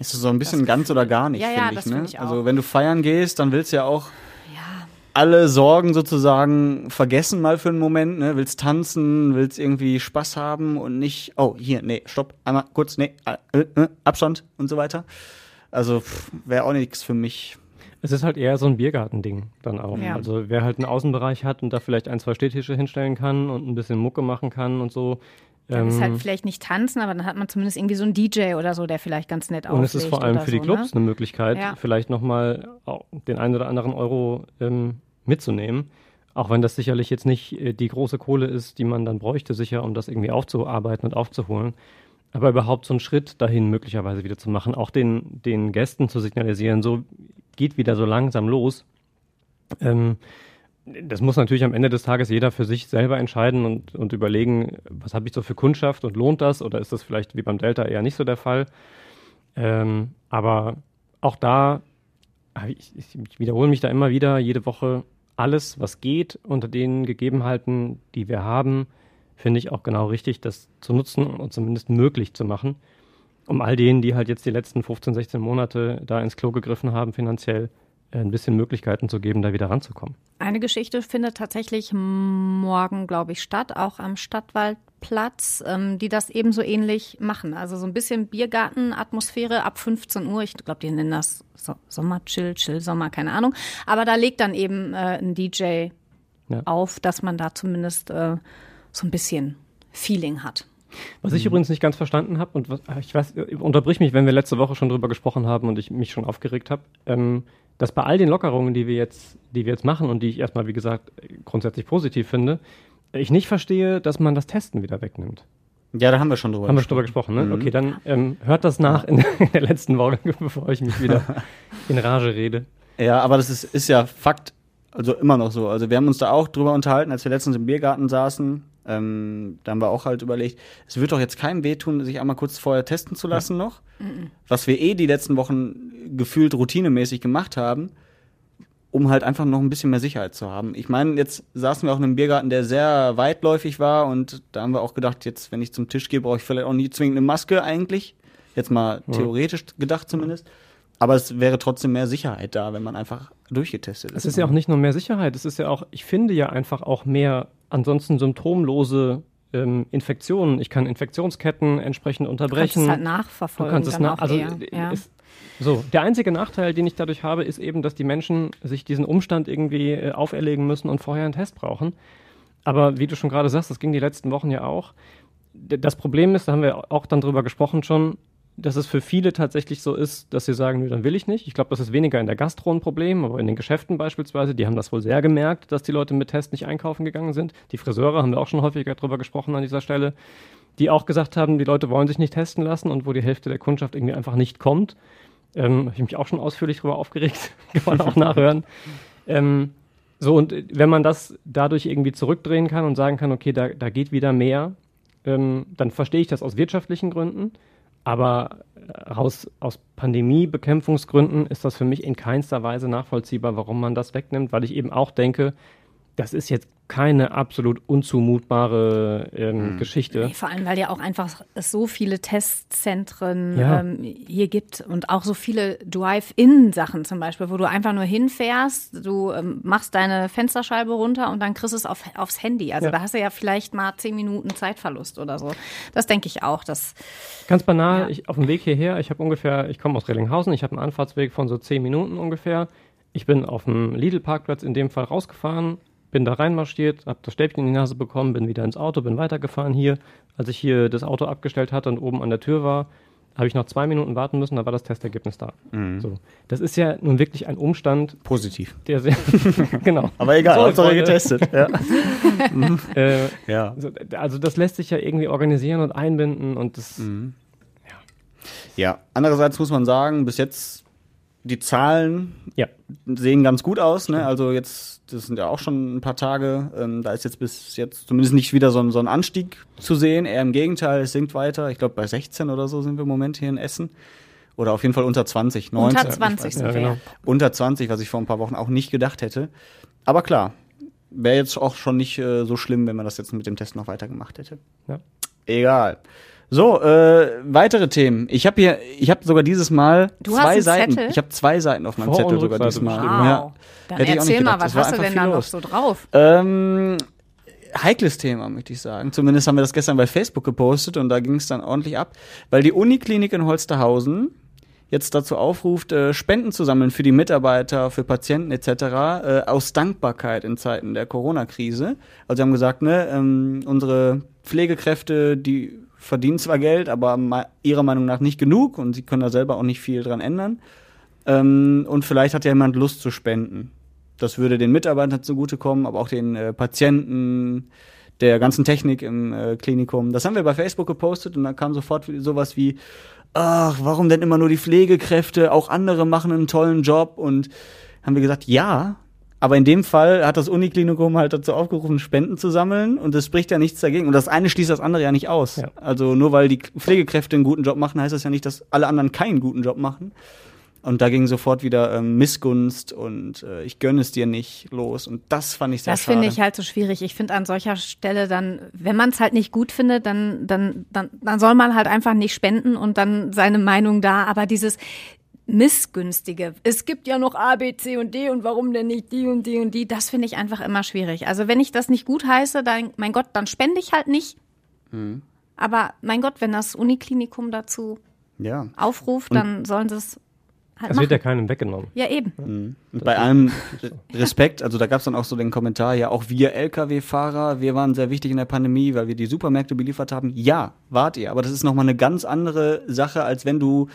D: Ist so ein bisschen ganz oder gar nicht,
A: ja,
D: ja,
A: ich.
D: Ne?
A: Ich
D: also wenn du feiern gehst, dann willst du ja auch alle Sorgen sozusagen vergessen mal für einen Moment, ne? Willst tanzen, willst irgendwie Spaß haben und nicht, oh, hier, nee, stopp, einmal kurz, nee, äh, äh, Abstand und so weiter. Also wäre auch nichts für mich.
B: Es ist halt eher so ein Biergartending dann auch. Ja. Also wer halt einen Außenbereich hat und da vielleicht ein, zwei Städtische hinstellen kann und ein bisschen Mucke machen kann und so,
A: dann ist halt ähm, vielleicht nicht tanzen, aber dann hat man zumindest irgendwie so einen DJ oder so, der vielleicht ganz nett aussieht.
B: Und es ist vor allem für die Clubs ne? eine Möglichkeit, ja. vielleicht nochmal den einen oder anderen Euro ähm, mitzunehmen. Auch wenn das sicherlich jetzt nicht äh, die große Kohle ist, die man dann bräuchte, sicher, um das irgendwie aufzuarbeiten und aufzuholen. Aber überhaupt so einen Schritt dahin möglicherweise wieder zu machen, auch den, den Gästen zu signalisieren, so geht wieder so langsam los. Ähm, das muss natürlich am Ende des Tages jeder für sich selber entscheiden und, und überlegen, was habe ich so für Kundschaft und lohnt das oder ist das vielleicht wie beim Delta eher nicht so der Fall. Ähm, aber auch da, ich, ich wiederhole mich da immer wieder, jede Woche alles, was geht, unter den Gegebenheiten, die wir haben, finde ich auch genau richtig, das zu nutzen und zumindest möglich zu machen, um all denen, die halt jetzt die letzten 15, 16 Monate da ins Klo gegriffen haben, finanziell äh, ein bisschen Möglichkeiten zu geben, da wieder ranzukommen.
A: Eine Geschichte findet tatsächlich morgen, glaube ich, statt, auch am Stadtwaldplatz, ähm, die das ebenso ähnlich machen. Also so ein bisschen Biergartenatmosphäre ab 15 Uhr. Ich glaube, die nennen das so Sommerchill, Chill Sommer, keine Ahnung. Aber da legt dann eben äh, ein DJ ja. auf, dass man da zumindest äh, so ein bisschen Feeling hat.
B: Was ich mhm. übrigens nicht ganz verstanden habe, und was, ich weiß, unterbrich mich, wenn wir letzte Woche schon drüber gesprochen haben und ich mich schon aufgeregt habe. Ähm, dass bei all den Lockerungen, die wir jetzt, die wir jetzt machen und die ich erstmal, wie gesagt, grundsätzlich positiv finde, ich nicht verstehe, dass man das Testen wieder wegnimmt.
D: Ja, da haben wir schon drüber
B: haben gesprochen. Haben wir drüber gesprochen, ne? Mhm. Okay, dann ähm, hört das nach in, in, der letzten Woche, bevor ich mich wieder in Rage rede.
D: Ja, aber das ist, ist ja Fakt, also immer noch so. Also wir haben uns da auch drüber unterhalten, als wir letztens im Biergarten saßen. Ähm, da haben wir auch halt überlegt, es wird doch jetzt keinem wehtun, sich einmal kurz vorher testen zu lassen ja. noch. Mhm. Was wir eh die letzten Wochen gefühlt routinemäßig gemacht haben, um halt einfach noch ein bisschen mehr Sicherheit zu haben. Ich meine, jetzt saßen wir auch in einem Biergarten, der sehr weitläufig war und da haben wir auch gedacht, jetzt, wenn ich zum Tisch gehe, brauche ich vielleicht auch nie zwingend eine Maske eigentlich. Jetzt mal ja. theoretisch gedacht zumindest. Aber es wäre trotzdem mehr Sicherheit da, wenn man einfach durchgetestet ist.
B: Es ist ja auch nicht nur mehr Sicherheit, es ist ja auch, ich finde ja einfach auch mehr ansonsten symptomlose ähm, Infektionen. Ich kann Infektionsketten entsprechend unterbrechen. Du
A: kannst es halt nachverfolgen.
B: Du kannst es nach, also eher, ja. ist, so, der einzige Nachteil, den ich dadurch habe, ist eben, dass die Menschen sich diesen Umstand irgendwie äh, auferlegen müssen und vorher einen Test brauchen. Aber wie du schon gerade sagst, das ging die letzten Wochen ja auch. Das Problem ist, da haben wir auch dann drüber gesprochen schon, dass es für viele tatsächlich so ist, dass sie sagen, nö, dann will ich nicht. Ich glaube, das ist weniger in der Gastro ein Problem, aber in den Geschäften beispielsweise, die haben das wohl sehr gemerkt, dass die Leute mit Test nicht einkaufen gegangen sind. Die Friseure haben wir auch schon häufiger drüber gesprochen an dieser Stelle, die auch gesagt haben, die Leute wollen sich nicht testen lassen und wo die Hälfte der Kundschaft irgendwie einfach nicht kommt. Ähm, Habe ich mich auch schon ausführlich darüber aufgeregt, kann man auch nachhören. Ähm, so, und wenn man das dadurch irgendwie zurückdrehen kann und sagen kann, okay, da, da geht wieder mehr, ähm, dann verstehe ich das aus wirtschaftlichen Gründen. Aber aus, aus Pandemiebekämpfungsgründen ist das für mich in keinster Weise nachvollziehbar, warum man das wegnimmt, weil ich eben auch denke, das ist jetzt keine absolut unzumutbare ähm, mhm. Geschichte.
A: Nee, vor allem, weil ja auch einfach es so viele Testzentren ja. ähm, hier gibt und auch so viele Drive-In-Sachen zum Beispiel, wo du einfach nur hinfährst, du ähm, machst deine Fensterscheibe runter und dann kriegst du es auf, aufs Handy. Also ja. da hast du ja vielleicht mal zehn Minuten Zeitverlust oder so. Das denke ich auch. Dass,
B: Ganz banal, ja. ich, auf dem Weg hierher, ich habe ungefähr, ich komme aus Rellinghausen, ich habe einen Anfahrtsweg von so zehn Minuten ungefähr. Ich bin auf dem Lidl-Parkplatz in dem Fall rausgefahren, bin da reinmarschiert, habe das Stäbchen in die Nase bekommen, bin wieder ins Auto, bin weitergefahren hier. Als ich hier das Auto abgestellt hatte und oben an der Tür war, habe ich noch zwei Minuten warten müssen, da war das Testergebnis da. Mhm. So. Das ist ja nun wirklich ein Umstand.
D: Positiv.
B: Der sehr, genau.
D: Aber egal, Hauptsache getestet. ja.
B: äh, ja. Also, also, das lässt sich ja irgendwie organisieren und einbinden und das. Mhm.
D: Ja. ja, andererseits muss man sagen, bis jetzt die Zahlen ja. sehen ganz gut aus. Ne? Also jetzt, das sind ja auch schon ein paar Tage. Ähm, da ist jetzt bis jetzt zumindest nicht wieder so ein, so ein Anstieg zu sehen. Eher im Gegenteil, es sinkt weiter. Ich glaube, bei 16 oder so sind wir im Moment hier in Essen. Oder auf jeden Fall unter 20. 19,
A: unter 20 sind ja, genau.
D: Unter 20, was ich vor ein paar Wochen auch nicht gedacht hätte. Aber klar, wäre jetzt auch schon nicht äh, so schlimm, wenn man das jetzt mit dem Test noch weitergemacht hätte. Ja. Egal. So, äh, weitere Themen. Ich habe hier, ich habe sogar dieses Mal
A: du
D: zwei
A: Seiten.
D: Zettel? Ich habe zwei Seiten auf meinem
B: Vor
D: Zettel sogar dieses Mal.
A: Wow. Ja. Dann Hätte erzähl mal, was hast du denn da noch so drauf?
D: Ähm, heikles Thema, möchte ich sagen. Zumindest haben wir das gestern bei Facebook gepostet und da ging es dann ordentlich ab, weil die Uniklinik in Holsterhausen jetzt dazu aufruft, äh, Spenden zu sammeln für die Mitarbeiter, für Patienten etc. Äh, aus Dankbarkeit in Zeiten der Corona-Krise. Also sie haben gesagt, ne, ähm, unsere Pflegekräfte, die verdienen zwar Geld, aber ihrer Meinung nach nicht genug und sie können da selber auch nicht viel dran ändern. Ähm, und vielleicht hat ja jemand Lust zu spenden. Das würde den Mitarbeitern zugutekommen, aber auch den äh, Patienten, der ganzen Technik im äh, Klinikum. Das haben wir bei Facebook gepostet und dann kam sofort sowas wie, ach, warum denn immer nur die Pflegekräfte? Auch andere machen einen tollen Job und haben wir gesagt, ja, aber in dem Fall hat das Uniklinikum halt dazu aufgerufen, Spenden zu sammeln und es spricht ja nichts dagegen. Und das eine schließt das andere ja nicht aus. Ja. Also nur weil die Pflegekräfte einen guten Job machen, heißt das ja nicht, dass alle anderen keinen guten Job machen. Und da ging sofort wieder ähm, Missgunst und äh, ich gönne es dir nicht los. Und das fand ich sehr
A: das
D: schade.
A: Das finde ich halt so schwierig. Ich finde an solcher Stelle dann, wenn man es halt nicht gut findet, dann, dann, dann, dann soll man halt einfach nicht spenden und dann seine Meinung da. Aber dieses, missgünstige. Es gibt ja noch A, B, C und D und warum denn nicht die und die und die? Das finde ich einfach immer schwierig. Also wenn ich das nicht gut heiße, dann, mein Gott, dann spende ich halt nicht. Mhm. Aber mein Gott, wenn das Uniklinikum dazu ja. aufruft, dann und sollen sie es
B: Halt das machen. wird ja keinem weggenommen.
A: Ja, eben.
D: Mhm. Bei allem Respekt, also da gab es dann auch so den Kommentar, ja, auch wir Lkw-Fahrer, wir waren sehr wichtig in der Pandemie, weil wir die Supermärkte beliefert haben. Ja, wart ihr, aber das ist nochmal eine ganz andere Sache, als wenn du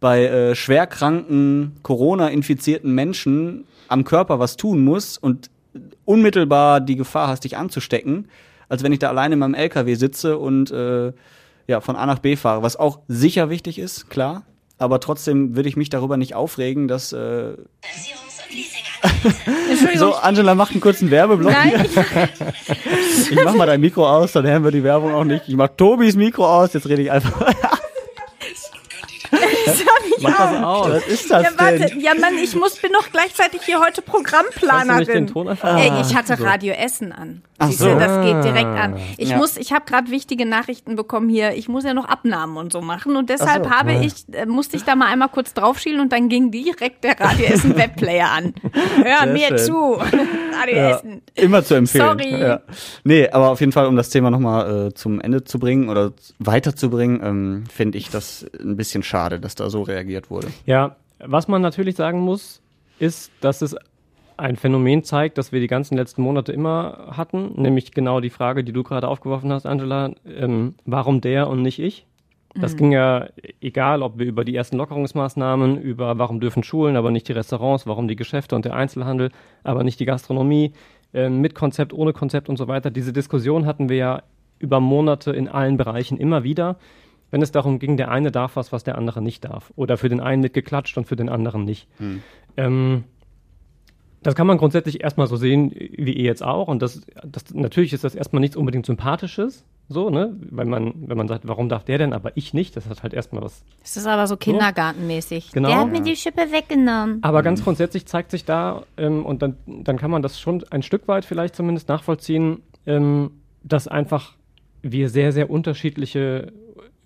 D: bei äh, schwerkranken, Corona-infizierten Menschen am Körper was tun muss und unmittelbar die Gefahr hast, dich anzustecken, als wenn ich da alleine in meinem LKW sitze und äh, ja, von A nach B fahre, was auch sicher wichtig ist, klar. Aber trotzdem würde ich mich darüber nicht aufregen, dass äh so, Angela macht einen kurzen Werbeblock. Nein. ich mach mal dein Mikro aus, dann hören wir die Werbung auch nicht. Ich mach Tobis Mikro aus, jetzt rede ich einfach.
A: Mach das aus. Was ist das ja, warte. denn? Ja, Mann, ich muss, bin noch gleichzeitig hier heute Programmplanerin. Ey, ich hatte Radio Essen an. Ach so. das geht direkt an. Ich ja. muss, ich habe gerade wichtige Nachrichten bekommen hier. Ich muss ja noch Abnahmen und so machen und deshalb so. habe ja. ich, äh, musste ich da mal einmal kurz draufschielen und dann ging direkt der Radio Essen Webplayer an. Hör Sehr mir schön. zu. Radio
D: ja. Essen. Immer zu empfehlen. Sorry. Ja. Nee, aber auf jeden Fall, um das Thema nochmal äh, zum Ende zu bringen oder weiterzubringen, ähm, finde ich das ein bisschen schade, dass da so reagiert wurde.
B: Ja, was man natürlich sagen muss, ist, dass es ein Phänomen zeigt, das wir die ganzen letzten Monate immer hatten, nämlich genau die Frage, die du gerade aufgeworfen hast, Angela, ähm, warum der und nicht ich? Das mhm. ging ja, egal ob wir über die ersten Lockerungsmaßnahmen, über warum dürfen Schulen, aber nicht die Restaurants, warum die Geschäfte und der Einzelhandel, aber nicht die Gastronomie, äh, mit Konzept, ohne Konzept und so weiter. Diese Diskussion hatten wir ja über Monate in allen Bereichen immer wieder, wenn es darum ging, der eine darf was, was der andere nicht darf. Oder für den einen wird geklatscht und für den anderen nicht. Mhm. Ähm, das kann man grundsätzlich erstmal so sehen, wie ihr jetzt auch. Und das, das, natürlich ist das erstmal nichts unbedingt Sympathisches, so, ne? Weil man, wenn man sagt, warum darf der denn, aber ich nicht, das hat halt erstmal was.
A: Das ist aber so kindergartenmäßig.
B: Genau.
A: Der hat mir die Schippe weggenommen.
B: Aber ganz grundsätzlich zeigt sich da, ähm, und dann, dann kann man das schon ein Stück weit vielleicht zumindest nachvollziehen, ähm, dass einfach wir sehr, sehr unterschiedliche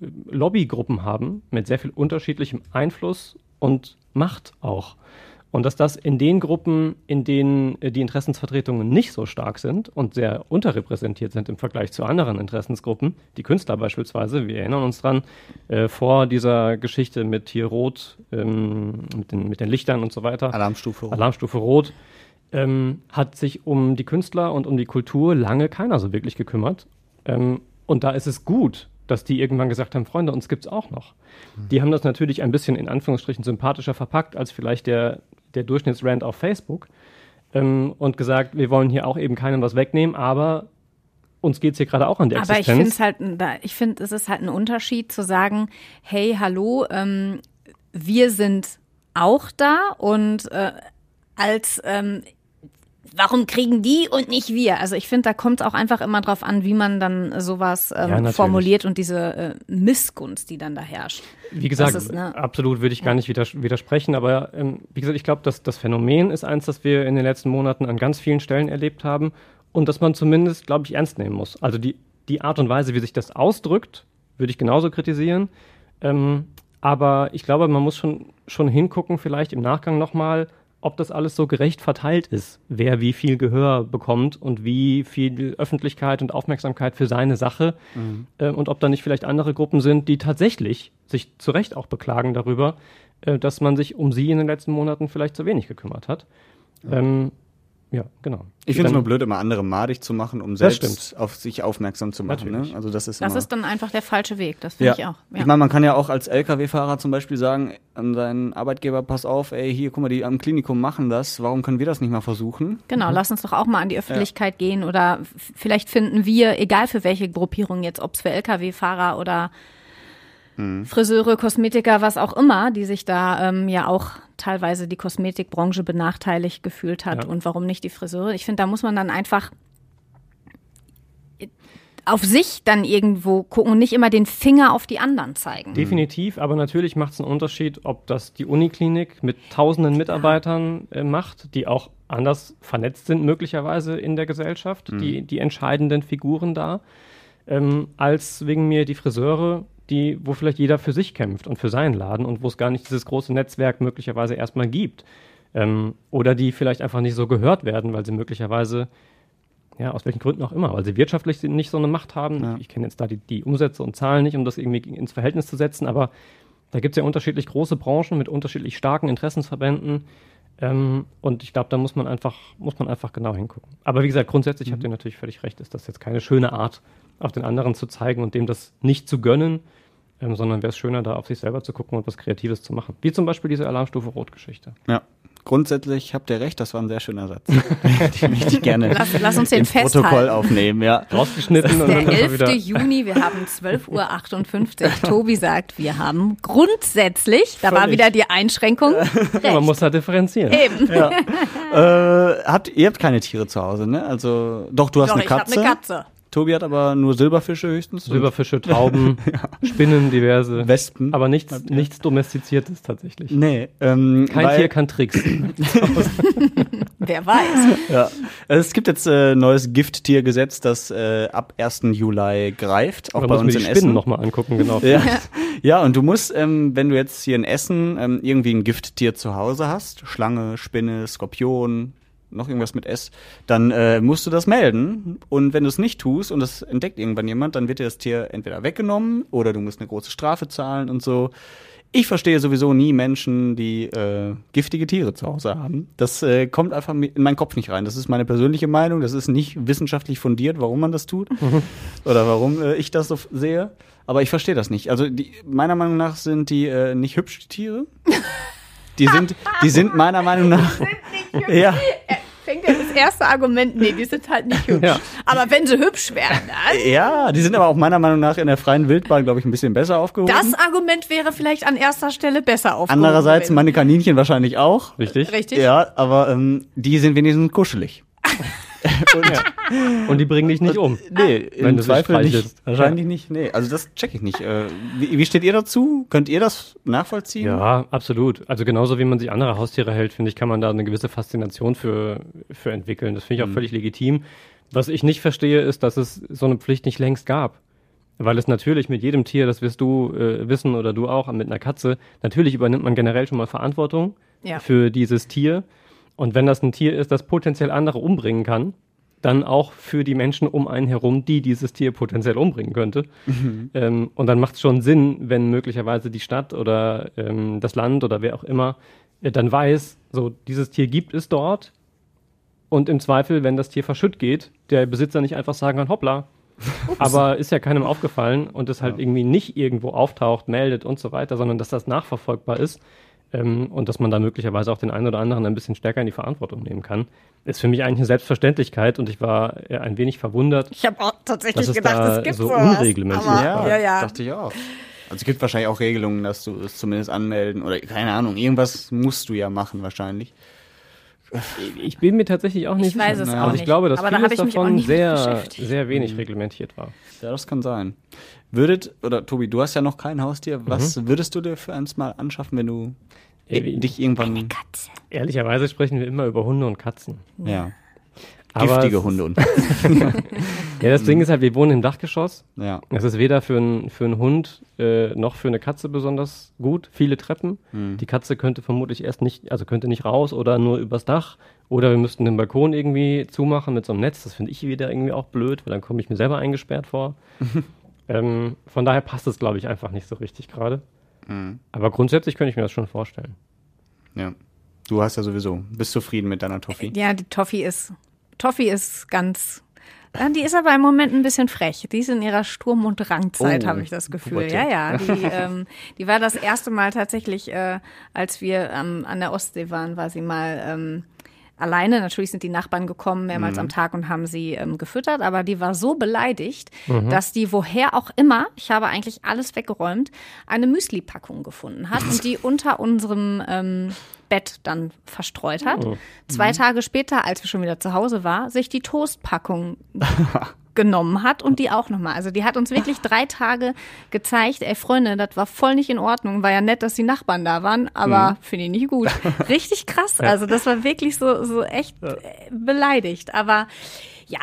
B: Lobbygruppen haben, mit sehr viel unterschiedlichem Einfluss und Macht auch. Und dass das in den Gruppen, in denen äh, die Interessensvertretungen nicht so stark sind und sehr unterrepräsentiert sind im Vergleich zu anderen Interessensgruppen, die Künstler beispielsweise, wir erinnern uns dran, äh, vor dieser Geschichte mit hier Rot, ähm, mit, den, mit den Lichtern und so weiter.
D: Alarmstufe Rot.
B: Alarmstufe Rot. Ähm, hat sich um die Künstler und um die Kultur lange keiner so wirklich gekümmert. Ähm, und da ist es gut, dass die irgendwann gesagt haben, Freunde, uns gibt's auch noch. Die haben das natürlich ein bisschen in Anführungsstrichen sympathischer verpackt als vielleicht der, der Durchschnittsrand auf Facebook ähm, und gesagt, wir wollen hier auch eben keinem was wegnehmen, aber uns geht's hier gerade auch an die
A: Aber ich
B: Existenz.
A: finde es halt, da- ich finde, es ist halt ein Unterschied zu sagen, hey, hallo, ähm, wir sind auch da und äh, als ähm, warum kriegen die und nicht wir? Also ich finde, da kommt es auch einfach immer drauf an, wie man dann sowas
B: Ja,
A: ähm,
B: natürlich.
A: formuliert und diese äh, Missgunst, die dann da herrscht.
B: Wie gesagt,
A: ist, ne-
B: absolut würde ich gar nicht widers widersprechen, aber ähm, wie gesagt, ich glaube, dass das Phänomen ist eins, das wir in den letzten Monaten an ganz vielen Stellen erlebt haben und das man zumindest, glaube ich, ernst nehmen muss. Also die, die Art und Weise, wie sich das ausdrückt, würde ich genauso kritisieren. Ähm, aber ich glaube, man muss schon, schon hingucken, vielleicht im Nachgang nochmal, ob das alles so gerecht verteilt ist, wer wie viel Gehör bekommt und wie viel Öffentlichkeit und Aufmerksamkeit für seine Sache äh, und ob da nicht vielleicht andere Gruppen sind, die tatsächlich sich zu Recht auch beklagen darüber, äh, dass man sich um sie in den letzten Monaten vielleicht zu wenig gekümmert hat. Ja, ähm, ja genau.
D: Ich finde es nur blöd, immer andere madig zu machen, um selbst
B: stimmt.
D: auf sich aufmerksam zu machen. Ne? Also das ist
A: Das ist dann einfach der falsche Weg, das finde
D: ja.
A: ich auch.
D: Ich meine, man kann ja auch als LKW-Fahrer zum Beispiel sagen an seinen Arbeitgeber, pass auf, ey, hier, guck mal, die am Klinikum machen das, warum können wir das nicht mal versuchen?
A: Genau, lass uns doch auch mal an die Öffentlichkeit gehen oder vielleicht finden wir, egal für welche Gruppierung jetzt, ob es für Lkw-Fahrer oder Friseure, Kosmetiker, was auch immer, die sich da ähm, ja auch teilweise die Kosmetikbranche benachteiligt gefühlt hat
B: Ja.
A: und warum nicht die Friseure. Ich finde, da muss man dann einfach auf sich dann irgendwo gucken und nicht immer den Finger auf die anderen zeigen.
B: Definitiv, aber natürlich macht es einen Unterschied, ob das die Uniklinik mit tausenden Mitarbeitern äh, macht, die auch anders vernetzt sind möglicherweise in der Gesellschaft, die, die entscheidenden Figuren da, ähm, als wegen mir die Friseure, die, wo vielleicht jeder für sich kämpft und für seinen Laden und wo es gar nicht dieses große Netzwerk möglicherweise erstmal gibt. Ähm, oder die vielleicht einfach nicht so gehört werden, weil sie möglicherweise ja, aus welchen Gründen auch immer, weil sie wirtschaftlich nicht so eine Macht haben. Ich kenne jetzt da die, die Umsätze und Zahlen nicht, um das irgendwie ins Verhältnis zu setzen, aber da gibt es ja unterschiedlich große Branchen mit unterschiedlich starken Interessensverbänden. Ähm, und ich glaube, da muss man einfach, muss man einfach genau hingucken. Aber wie gesagt, grundsätzlich habt ihr natürlich völlig recht, ist das jetzt keine schöne Art, auf den anderen zu zeigen und dem das nicht zu gönnen, ähm, sondern wäre es schöner, da auf sich selber zu gucken und was Kreatives zu machen. Wie zum Beispiel diese Alarmstufe Rot-Geschichte.
D: Ja. Grundsätzlich habt ihr recht, das war ein sehr schöner Satz. den möchte ich gerne
A: Lass, lass uns den
D: ins
A: festhalten.
D: Protokoll aufnehmen, ja.
B: Rausgeschnitten und
A: Der
B: dann einfach
A: 11.
B: wieder.
A: Juni, wir haben 12.58 Uhr. Tobi sagt, wir haben grundsätzlich, da war
B: Völlig.
A: wieder die Einschränkung,
B: Ja, man muss halt differenzieren.
A: eben.
D: Äh, habt, ihr habt keine Tiere zu Hause, ne? Also, doch, du hast
A: Doch,
D: eine
A: ich habe
D: Katze.
A: eine Katze.
D: Tobi hat aber nur Silberfische höchstens.
B: Silberfische, Tauben, Spinnen, diverse.
D: Wespen.
B: Aber nichts, nichts Domestiziertes tatsächlich.
D: Nee, ähm,
B: Kein
D: weil,
B: Tier kann Tricks.
A: Wer weiß.
D: Ja. Also es gibt jetzt äh, neues Gifttiergesetz, das äh, ab 1. Juli greift, auch
B: Da
D: bei uns
B: die
D: in
B: Spinnen
D: Essen.
B: nochmal angucken, genau.
D: Ja. ja, und du musst, ähm, wenn du jetzt hier in Essen ähm, irgendwie ein Gifttier zu Hause hast, Schlange, Spinne, Skorpion, noch irgendwas mit S, dann äh, musst du das melden. Und wenn du es nicht tust und das entdeckt irgendwann jemand, dann wird dir das Tier entweder weggenommen oder du musst eine große Strafe zahlen und so. Ich verstehe sowieso nie Menschen, die äh, giftige Tiere zu Hause haben. Das äh, kommt einfach in meinen Kopf nicht rein. Das ist meine persönliche Meinung. Das ist nicht wissenschaftlich fundiert, warum man das tut oder warum äh, ich das so sehe. Aber ich verstehe das nicht. Also die, meiner Meinung nach sind die äh, nicht hübsch, die Tiere. Die sind, die sind meiner Meinung nach. Ja,
A: Fängt ja das erste Argument, nee, die sind halt nicht hübsch.
B: Ja.
A: Aber wenn sie hübsch wären, dann.
D: ja, die sind aber auch meiner Meinung nach in der freien Wildbahn, glaube ich, ein bisschen besser aufgehoben.
A: Das Argument wäre vielleicht an erster Stelle besser aufgehoben.
D: Andererseits
A: gewesen.
D: meine Kaninchen wahrscheinlich auch.
B: Richtig?
A: Richtig?
D: Ja, aber ähm, die sind wenigstens kuschelig. und,
B: Und die bringen dich nicht um.
D: Nee,
B: Wenn
D: im Zweifel nicht. Wahrscheinlich nicht. Nee, also das check ich nicht. Äh, wie, wie steht ihr dazu? Könnt ihr das nachvollziehen?
B: Ja, absolut. Also genauso wie man sich andere Haustiere hält, finde ich, kann man da eine gewisse Faszination für, für entwickeln. Das finde ich auch völlig legitim. Was ich nicht verstehe, ist, dass es so eine Pflicht nicht längst gab. Weil es natürlich mit jedem Tier, das wirst du äh, wissen oder du auch, mit einer Katze, natürlich übernimmt man generell schon mal Verantwortung
A: Ja.
B: für dieses Tier. Und wenn das ein Tier ist, das potenziell andere umbringen kann, dann auch für die Menschen um einen herum, die dieses Tier potenziell umbringen könnte. Ähm, und dann macht es schon Sinn, wenn möglicherweise die Stadt oder ähm, das Land oder wer auch immer äh, dann weiß, so dieses Tier gibt es dort. Und im Zweifel, wenn das Tier verschütt geht, der Besitzer nicht einfach sagen kann, hoppla. Aber ist ja keinem aufgefallen und es halt irgendwie nicht irgendwo auftaucht, meldet und so weiter, sondern dass das nachverfolgbar ist ähm, und dass man da möglicherweise auch den einen oder anderen ein bisschen stärker in die Verantwortung nehmen kann, ist für mich eigentlich eine Selbstverständlichkeit und ich war äh, ein wenig verwundert.
A: Ich habe auch tatsächlich
B: Dass es
A: gedacht,
B: da
A: es gibt
B: so
A: sowas.
B: unregelmäßig
A: aber,
B: war.
A: ja, ja.
D: dachte ich auch. Also es gibt wahrscheinlich auch Regelungen, dass du es zumindest anmelden oder keine Ahnung, irgendwas musst du ja machen wahrscheinlich.
B: Ich bin mir tatsächlich auch nicht
A: Ich weiß
B: sicher.
A: es
B: also
A: auch
B: ich
A: nicht.
B: glaube, dass
A: Aber da
B: vieles
A: ich auch
B: davon sehr, sehr wenig reglementiert war.
D: Ja, das kann sein. Würdet, oder Tobi, du hast ja noch kein Haustier, was würdest du dir für eins mal anschaffen, wenn du
B: Ey,
D: dich irgendwann...
B: Ehrlicherweise sprechen wir immer über Hunde und Katzen.
D: Ja.
B: Aber
D: Giftige Hunde und...
B: Ja, das Ding ist halt, wir wohnen im Dachgeschoss.
D: ja.
B: Es ist weder für, einen für einen Hund äh, noch für eine Katze besonders gut. Viele Treppen. Die Katze könnte vermutlich erst nicht, also könnte nicht raus oder nur übers Dach. Oder wir müssten den Balkon irgendwie zumachen mit so einem Netz. Das finde ich wieder irgendwie auch blöd, weil dann komme ich mir selber eingesperrt vor. ähm, von daher passt es, glaube ich, einfach nicht so richtig gerade. Aber grundsätzlich könnte ich mir das schon vorstellen.
D: ja. Du hast ja sowieso, bist zufrieden mit deiner Toffee.
A: Ja, die Toffee ist, Toffee ist ganz, ja, die ist aber im Moment ein bisschen frech. Die ist in ihrer Sturm- und Drangzeit,
D: Oh,
A: habe ich das Gefühl.
D: Pubertät.
A: Ja, ja. Die, ähm, die war das erste Mal tatsächlich, äh, als wir ähm, an der Ostsee waren, war sie mal ähm, alleine. Natürlich sind die Nachbarn gekommen mehrmals am Tag und haben sie ähm, gefüttert, aber die war so beleidigt, dass die woher auch immer, ich habe eigentlich alles weggeräumt, eine Müsli-Packung gefunden hat und die unter unserem ähm, Bett dann verstreut hat. Zwei Tage später, als wir schon wieder zu Hause war, sich die Toastpackung genommen hat und die auch nochmal. Also die hat uns wirklich drei Tage gezeigt, ey Freunde, das war voll nicht in Ordnung. War ja nett, dass die Nachbarn da waren, aber finde ich nicht gut. Richtig krass. Also das war wirklich so, so echt äh, beleidigt. Aber ja,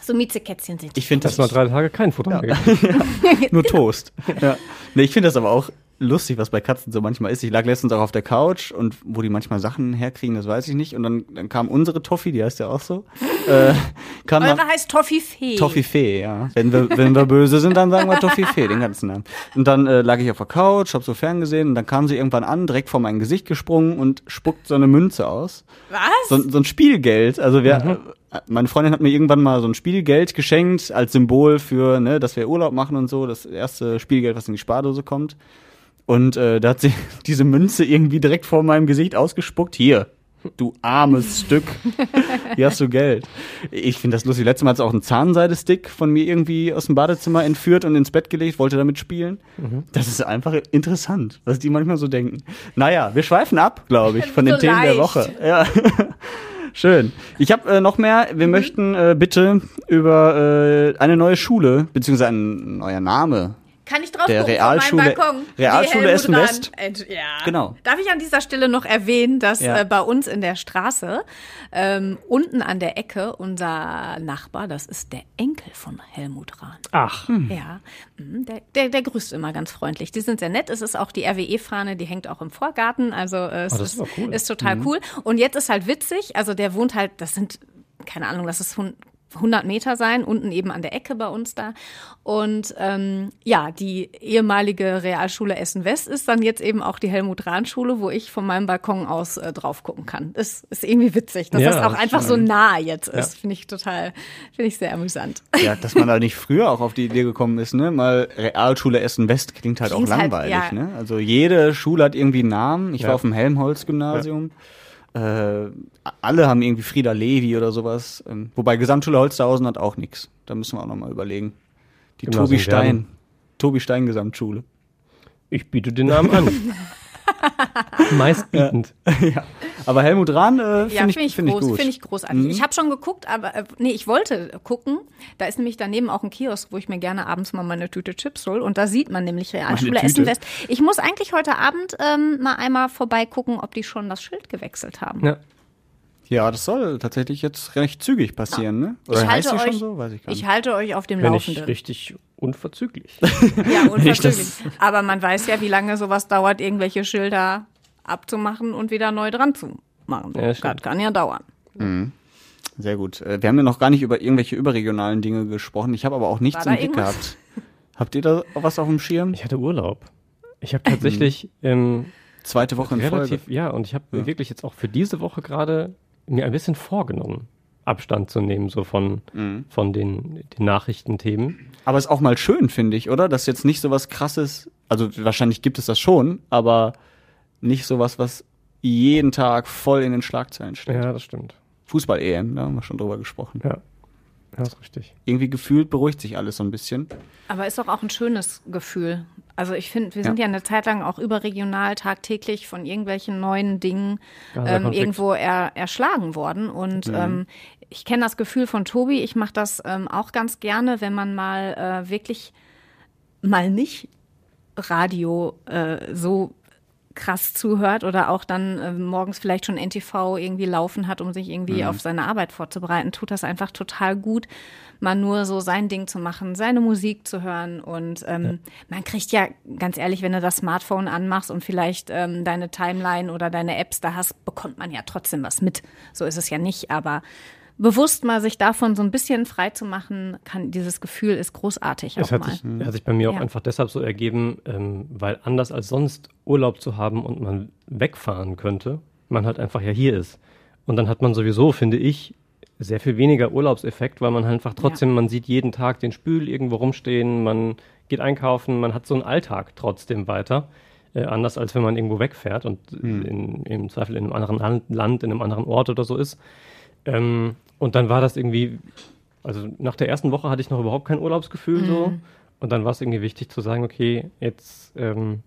A: so Miezekätzchen sind.
D: Ich finde
B: Das war drei Tage kein Futter mehr. gegeben.
D: nur Toast. ja. Nee, ich finde das aber auch lustig, was bei Katzen so manchmal ist. Ich lag letztens auch auf der Couch und wo die manchmal Sachen herkriegen, das weiß ich nicht. Und dann, dann kam unsere Toffee, die heißt ja auch so. Äh, kam
A: Eure heißt Toffifee.
D: Toffifee, ja. Wenn wir, wenn wir böse sind, dann sagen wir Toffifee, den ganzen Namen. Und dann äh, lag ich auf der Couch, hab so ferngesehen und dann kam sie irgendwann an, direkt vor mein Gesicht gesprungen und spuckt so eine Münze aus.
A: Was?
D: So, so ein Spielgeld. Also wir, äh, meine Freundin hat mir irgendwann mal so ein Spielgeld geschenkt als Symbol für, ne, dass wir Urlaub machen und so. Das erste Spielgeld, was in die Spardose kommt. Und äh, da hat sie diese Münze irgendwie direkt vor meinem Gesicht ausgespuckt. Hier, du armes Stück. Hier hast du Geld. Ich finde das lustig. Letztes Mal hat sie auch einen Zahnseidestick von mir irgendwie aus dem Badezimmer entführt und ins Bett gelegt, wollte damit spielen. Das ist einfach interessant, was die manchmal so denken. Naja, wir schweifen ab, glaube ich, von den
A: So
D: Themen der
A: leicht.
D: Woche. Ja. Schön. Ich habe äh, noch mehr. Wir möchten äh, bitte über äh, eine neue Schule, beziehungsweise ein neuer Name.
A: Kann ich drauf
D: Der
A: gucken
D: Realschule-
A: von meinem Balkon?
D: Realschule Essen. West.
A: Ja.
D: Genau.
A: Darf ich an dieser Stelle noch erwähnen, dass
D: Ja.
A: äh, bei uns in der Straße ähm, unten an der Ecke unser Nachbar, das ist der Enkel von Helmut Rahn.
B: Ach,
A: Ja, mhm, der, der, der grüßt immer ganz freundlich. Die sind sehr nett. Es ist auch die RWE-Fahne, die hängt auch im Vorgarten. Also äh, es
B: Oh, das
A: ist,
B: cool.
A: ist total cool. Und jetzt ist halt witzig, also der wohnt halt, das sind, keine Ahnung, das ist 100 Meter sein, unten eben an der Ecke bei uns da. Und ähm, ja, die ehemalige Realschule Essen-West ist dann jetzt eben auch die Helmut-Rahn-Schule, wo ich von meinem Balkon aus äh, drauf gucken kann. Ist, ist irgendwie witzig, dass
B: Ja,
A: das auch
B: das
A: einfach so nah jetzt ist.
B: Ja.
A: Finde ich total, finde ich sehr amüsant.
D: Ja, dass man da nicht früher auch auf die Idee gekommen ist, ne? Mal Realschule Essen West klingt halt
A: Klingt
D: auch
A: halt,
D: langweilig,
A: ja.
D: ne? Also jede Schule hat irgendwie einen Namen. Ich war auf dem Helmholtz-Gymnasium. Äh, alle haben irgendwie Frieda Levi oder sowas. Ähm, wobei Gesamtschule Holsterhausen hat auch nichts. Da müssen wir auch nochmal überlegen. Die
B: Gymnasium
D: Tobi Stein.
B: Werden.
D: Tobi Stein Gesamtschule.
B: ich biete den Namen an. Meistbietend.
D: ja. Aber Helmut Rahn äh, finde
A: Ja,
D: ich,
A: finde ich,
D: find ich
A: groß,
D: gut.
A: finde ich großartig. Ich habe schon geguckt, aber äh, nee, ich wollte gucken. Da ist nämlich daneben auch ein Kiosk, wo ich mir gerne abends mal meine Tüte Chips hol. Und da sieht man nämlich Realschule? Essen West. Ich muss eigentlich heute Abend ähm, mal einmal vorbeigucken, ob die schon das Schild gewechselt haben.
B: Ja.
D: Ja, das soll tatsächlich jetzt recht zügig passieren, ne? Oder
A: ich
D: heißt
A: halte
D: die
A: euch,
D: schon so? Weiß ich gar nicht.
A: ich halte euch auf dem
B: Wenn ich
A: Laufenden.
B: richtig unverzüglich.
A: Ja, unverzüglich. Aber man weiß ja, wie lange sowas dauert, irgendwelche Schilder abzumachen und wieder neu dran zu machen.
B: Ja,
A: das kann ja dauern.
D: Sehr gut. Äh, Wir haben ja noch gar nicht über irgendwelche überregionalen Dinge gesprochen. Ich habe aber auch nichts im Blick gehabt. Habt ihr da was auf dem Schirm?
B: Ich hatte Urlaub. Ich habe tatsächlich ähm,
D: Zweite Woche in
B: relativ,
D: Folge.
B: ja, und ich habe wirklich jetzt auch für diese Woche gerade mir ein bisschen vorgenommen, Abstand zu nehmen, so von,
D: Mhm.
B: von den, den Nachrichtenthemen.
D: Aber ist auch mal schön, finde ich, oder? Dass jetzt nicht so was krasses, also wahrscheinlich gibt es das schon, aber nicht sowas, was jeden Tag voll in den Schlagzeilen steht.
B: Ja, das stimmt.
D: Fußball-EM, da haben wir schon drüber gesprochen.
B: Ja, ja ist richtig.
D: Irgendwie gefühlt beruhigt sich alles so ein bisschen.
A: Aber ist doch auch ein schönes Gefühl. Also ich finde, wir sind
D: Ja.
A: ja. eine Zeit lang auch überregional tagtäglich von irgendwelchen neuen Dingen ähm, irgendwo er, erschlagen worden. Und ähm, ich kenne das Gefühl von Tobi. Ich mache das ähm, auch ganz gerne, wenn man mal äh, wirklich mal nicht Radio äh, so krass zuhört oder auch dann äh, morgens vielleicht schon NTV irgendwie laufen hat, um sich irgendwie auf seine Arbeit vorzubereiten, tut das einfach total gut, mal nur so sein Ding zu machen, seine Musik zu hören. Und ähm, man kriegt ja, ganz ehrlich, wenn du das Smartphone anmachst und vielleicht ähm, deine Timeline oder deine Apps da hast, bekommt man ja trotzdem was mit. So ist es ja nicht, aber bewusst mal sich davon so ein bisschen frei zu machen, kann dieses Gefühl ist großartig
B: Es
A: auch
B: hat
A: mal.
B: sich, hat sich bei mir auch
A: Ja.
B: einfach deshalb so ergeben, ähm, weil anders als sonst Urlaub zu haben und man wegfahren könnte, man halt einfach ja hier ist. Und dann hat man sowieso, finde ich, sehr viel weniger Urlaubseffekt, weil man halt einfach trotzdem, man sieht jeden Tag den Spül irgendwo rumstehen, man geht einkaufen, man hat so einen Alltag trotzdem weiter. Äh, anders als wenn man irgendwo wegfährt und in, im Zweifel in einem anderen Land, Land, in einem anderen Ort oder so ist. Ähm, und dann war das irgendwie, also nach der ersten Woche hatte ich noch überhaupt kein Urlaubsgefühl so. Und dann war es irgendwie wichtig zu sagen, okay, jetzt ähm,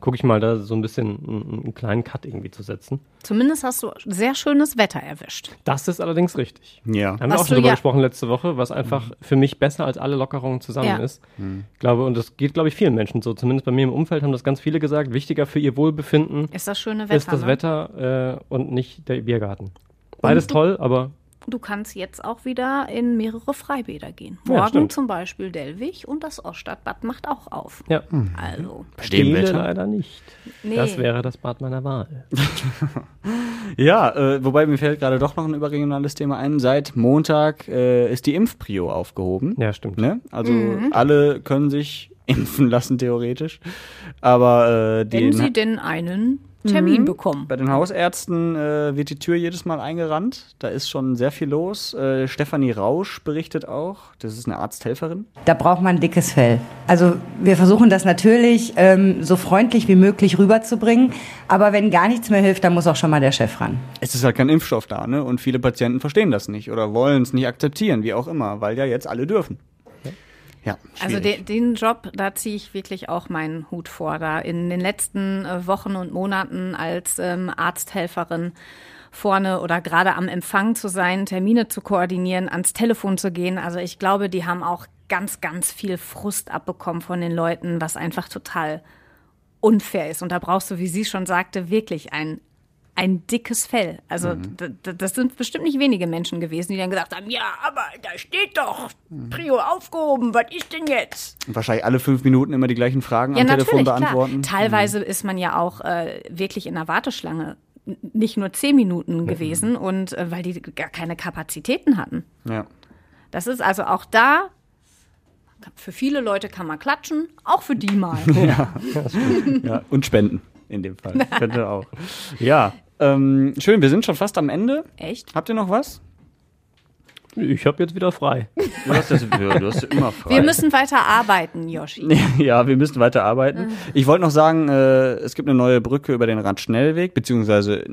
B: gucke ich mal da so ein bisschen einen, einen kleinen Cut irgendwie zu setzen.
A: Zumindest hast du sehr schönes Wetter erwischt.
B: Das ist allerdings richtig.
D: Ja.
B: Haben wir
A: Was
B: auch schon drüber
A: ja-
B: gesprochen letzte Woche, was einfach für mich besser als alle Lockerungen zusammen
A: Ja.
B: ist. Ich glaube, und das geht, glaube ich, vielen Menschen so. Zumindest bei mir im Umfeld haben das ganz viele gesagt. Wichtiger für ihr Wohlbefinden
A: Ist das schöne Wetter.
B: ist das
A: ne?
B: Wetter äh, und nicht der Biergarten. Beides
A: du-
B: toll, aber
A: Du kannst jetzt auch wieder in mehrere Freibäder gehen.
B: Ja,
A: Morgen
B: stimmt.
A: zum Beispiel Delwig und das Oststadtbad macht auch auf.
B: ja,
A: Also,
D: Stehen Wetter.
B: leider nicht.
A: nee.
B: Das wäre das Bad meiner Wahl.
D: Ja, äh, wobei mir fällt gerade doch noch ein überregionales Thema ein. Seit Montag äh, ist die Impfprio aufgehoben.
B: Ja, stimmt.
D: Ne? Also alle können sich impfen lassen, theoretisch. Aber äh,
A: wenn
D: den,
A: sie denn einen Termin bekommen.
D: bei den Hausärzten äh, wird die Tür jedes Mal eingerannt. Da ist schon sehr viel los. Äh, Stefanie Rausch berichtet auch. Das ist eine Arzthelferin.
I: Da braucht man dickes Fell. Also wir versuchen das natürlich ähm, so freundlich wie möglich rüberzubringen. Aber wenn gar nichts mehr hilft, dann muss auch schon mal der Chef ran.
D: Es ist halt kein Impfstoff da, ne? Und viele Patienten verstehen das nicht oder wollen es nicht akzeptieren, wie auch immer, weil ja jetzt alle dürfen. Ja,
A: Also
D: schwierig.
A: de, den Job, da ziehe ich wirklich auch meinen Hut vor. Da in den letzten äh, Wochen und Monaten als ähm, Arzthelferin vorne oder gerade am Empfang zu sein, Termine zu koordinieren, ans Telefon zu gehen. Also ich glaube, die haben auch ganz, ganz viel Frust abbekommen von den Leuten, was einfach total unfair ist. Und da brauchst du, wie sie schon sagte, wirklich ein ein dickes Fell. Also d- das sind bestimmt nicht wenige Menschen gewesen, die dann gesagt haben, ja, aber da steht doch Prio aufgehoben, was ist denn jetzt?
D: Wahrscheinlich alle fünf Minuten immer die gleichen Fragen
A: Ja,
D: am Telefon beantworten.
A: klar. Teilweise ist man ja auch äh, wirklich in der Warteschlange nicht nur zehn Minuten gewesen und äh, weil die gar keine Kapazitäten hatten.
D: Ja.
A: Das ist also auch da, für viele Leute kann man klatschen, auch für die mal.
D: ja. Und spenden in dem Fall. Könnte auch. Ja. Ähm, schön, wir sind schon fast am Ende.
A: Echt?
D: Habt ihr noch was?
B: Ich habe jetzt wieder frei.
D: Du hast, das, du hast immer frei.
A: Wir müssen weiter arbeiten, Yoshi.
D: ja, wir müssen weiter arbeiten. Ich wollte noch sagen, äh, es gibt eine neue Brücke über den Radschnellweg, beziehungsweise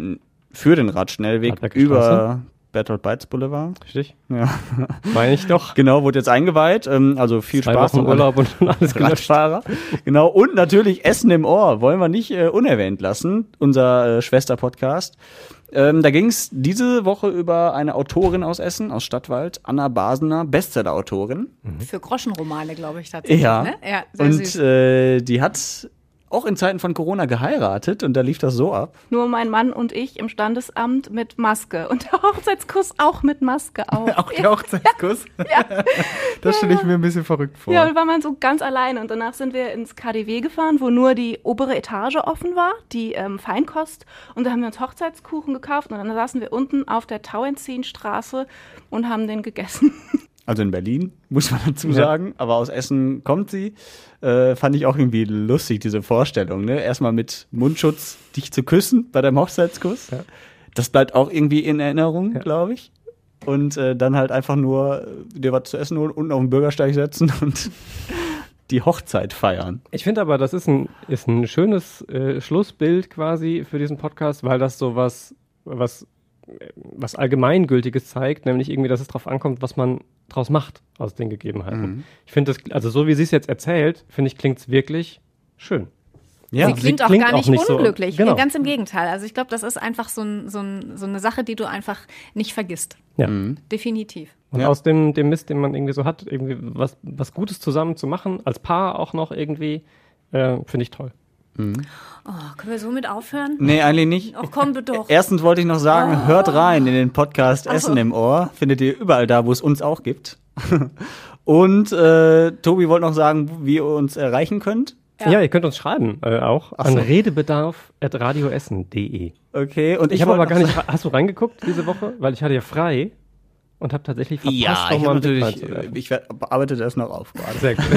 D: für den Radschnellweg über? Bertolt Beitz Boulevard.
B: Richtig?
D: Ja.
B: Meine ich doch.
D: Genau, wurde jetzt eingeweiht. Ähm, also viel
B: Zwei
D: Spaß. Alle
B: Urlaub und alles.
D: Radfahrer. Genau. Und natürlich Essen im Ohr. Wollen wir nicht äh, unerwähnt lassen. Unser äh, Schwester-Podcast. Ähm, da ging es diese Woche über eine Autorin aus Essen, aus Stadtwald, Anna Basener, Bestseller-Autorin.
A: Für Groschenromane, glaube ich, tatsächlich.
D: Ja.
A: Ne? ja sehr
D: Und
A: süß.
D: äh, die hat auch in Zeiten von Corona geheiratet und da lief das so ab.
J: Nur mein Mann und ich im Standesamt mit Maske. Und der Hochzeitskuss auch mit Maske auf.
K: Auch der Hochzeitskuss?
J: Ja.
K: Das stelle ich mir ein bisschen verrückt vor.
J: Ja, und war man so ganz alleine. Und danach sind wir ins KDW gefahren, wo nur die obere Etage offen war, die ähm, Feinkost. Und da haben wir uns Hochzeitskuchen gekauft. Und dann saßen wir unten auf der Tauentzienstraße und haben den gegessen.
D: Also in Berlin, muss man dazu
B: Ja.
D: sagen. Aber aus Essen kommt sie. Äh, fand ich auch irgendwie lustig, diese Vorstellung. Ne? Erstmal mit Mundschutz dich zu küssen bei deinem Hochzeitskuss. Das bleibt auch irgendwie in Erinnerung, glaube ich. Und äh, dann halt einfach nur äh, dir was zu essen holen, unten auf den Bürgersteig setzen und die Hochzeit feiern.
B: Ich finde aber, das ist ein, ist ein schönes äh, Schlussbild quasi für diesen Podcast, weil das so was, was, was Allgemeingültiges zeigt, nämlich irgendwie, dass es darauf ankommt, was man draus macht aus den Gegebenheiten.
D: Mhm.
B: Ich finde das, also so wie sie es jetzt erzählt, finde ich, klingt es wirklich schön.
D: Ja,
A: sie klingt auch
B: klingt
A: gar
B: auch
A: nicht,
B: nicht so-
A: unglücklich.
B: genau.
A: Ganz im Gegenteil. Also ich glaube, das ist einfach so, ein, so, ein, so eine Sache, die du einfach nicht vergisst.
B: Ja.
A: Definitiv.
B: Und
D: Ja.
B: aus dem, dem Mist, den man irgendwie so hat, irgendwie was, was Gutes zusammen zu machen, als Paar auch noch irgendwie, äh, finde ich toll.
A: Oh, können wir somit aufhören?
D: Nee, eigentlich nicht.
A: Ach komm doch.
D: Erstens wollte ich noch sagen,
A: Oh.
D: hört rein in den Podcast
A: Ach so.
D: Essen im Ohr. Findet ihr überall da, wo es uns auch gibt. Und äh, Tobi wollte noch sagen, wie ihr uns erreichen könnt.
B: Ja, ihr könnt uns schreiben, äh, auch
D: Ach
B: an
D: so.
B: redebedarf.radioessen.de.
D: Okay, und
B: Ich,
D: ich,
B: habe aber gar nicht, hast du reingeguckt diese Woche? Weil ich hatte ja frei und habe tatsächlich verpasst,
D: Ja, ich
B: mal
D: natürlich, äh, ich bearbeite das noch auf gerade.
B: Sehr gut.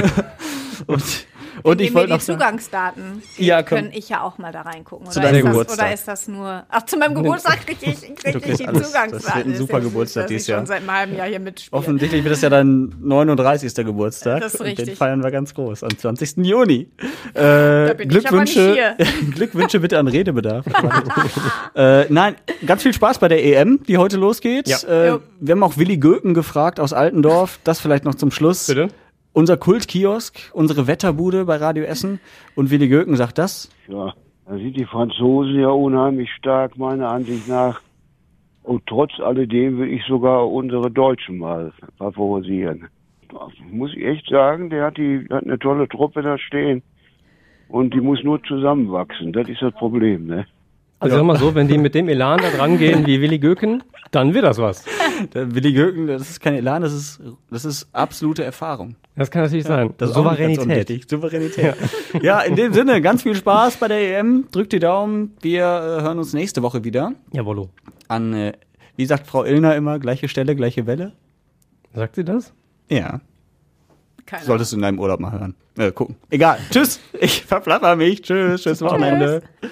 D: Und, und ich wollte
A: die
D: noch sagen,
A: Zugangsdaten
D: Ja, komm.
A: können ich ja auch mal da reingucken.
D: Zu
A: Oder,
D: deinem
A: ist das,
D: Geburtstag.
A: oder ist das nur. Ach, zu meinem Geburtstag kriege ich, krieg
D: Du
A: ich
D: kriegst
A: die
D: alles.
A: Zugangsdaten.
D: Das wird ein super Geburtstag
A: ich
D: dieses Jahr.
A: schon seit einem halben Jahr hier mitspiele.
D: offensichtlich wird das ja dein 39. Geburtstag.
A: Das ist
D: Und den
A: richtig.
D: feiern wir ganz groß am 20. Juni. Äh,
A: Da bin ich aber nicht
D: Glückwünsche, Glückwünsche bitte an Redebedarf. äh, nein, ganz viel Spaß bei der EM, die heute losgeht.
B: Ja.
D: Äh, wir haben auch Willi Göken gefragt aus Altendorf. Das vielleicht noch zum Schluss.
B: Bitte?
D: Unser Kultkiosk, unsere Wetterbude bei Radio Essen. Und Willi Göken sagt das.
L: Ja, da sind die Franzosen ja unheimlich stark, meiner Ansicht nach. Und trotz alledem will ich sogar unsere Deutschen mal favorisieren. Muss ich echt sagen, der hat, die, hat eine tolle Truppe da stehen. Und die muss nur zusammenwachsen. Das ist das Problem, ne?
B: Also sag mal so, wenn die mit dem Elan da dran gehen wie Willi Göken, dann wird das was.
D: Der Willi Göken, das ist kein Elan, das ist, das ist absolute Erfahrung.
B: Das kann natürlich sein.
D: Das
B: Souveränität.
D: Souveränität. Ja. in dem Sinne, ganz viel Spaß bei der EM. Drückt die Daumen. Wir äh, hören uns nächste Woche wieder.
B: Jawollo.
D: An, äh, wie sagt Frau Illner immer, gleiche Stelle, gleiche Welle?
B: Sagt sie das?
D: Ja.
A: Keine
D: Solltest du in deinem Urlaub mal hören. Äh, gucken. Egal. Tschüss. Ich verplapper mich. Tschüss. Tschüss Wochenende.
A: Tschüss.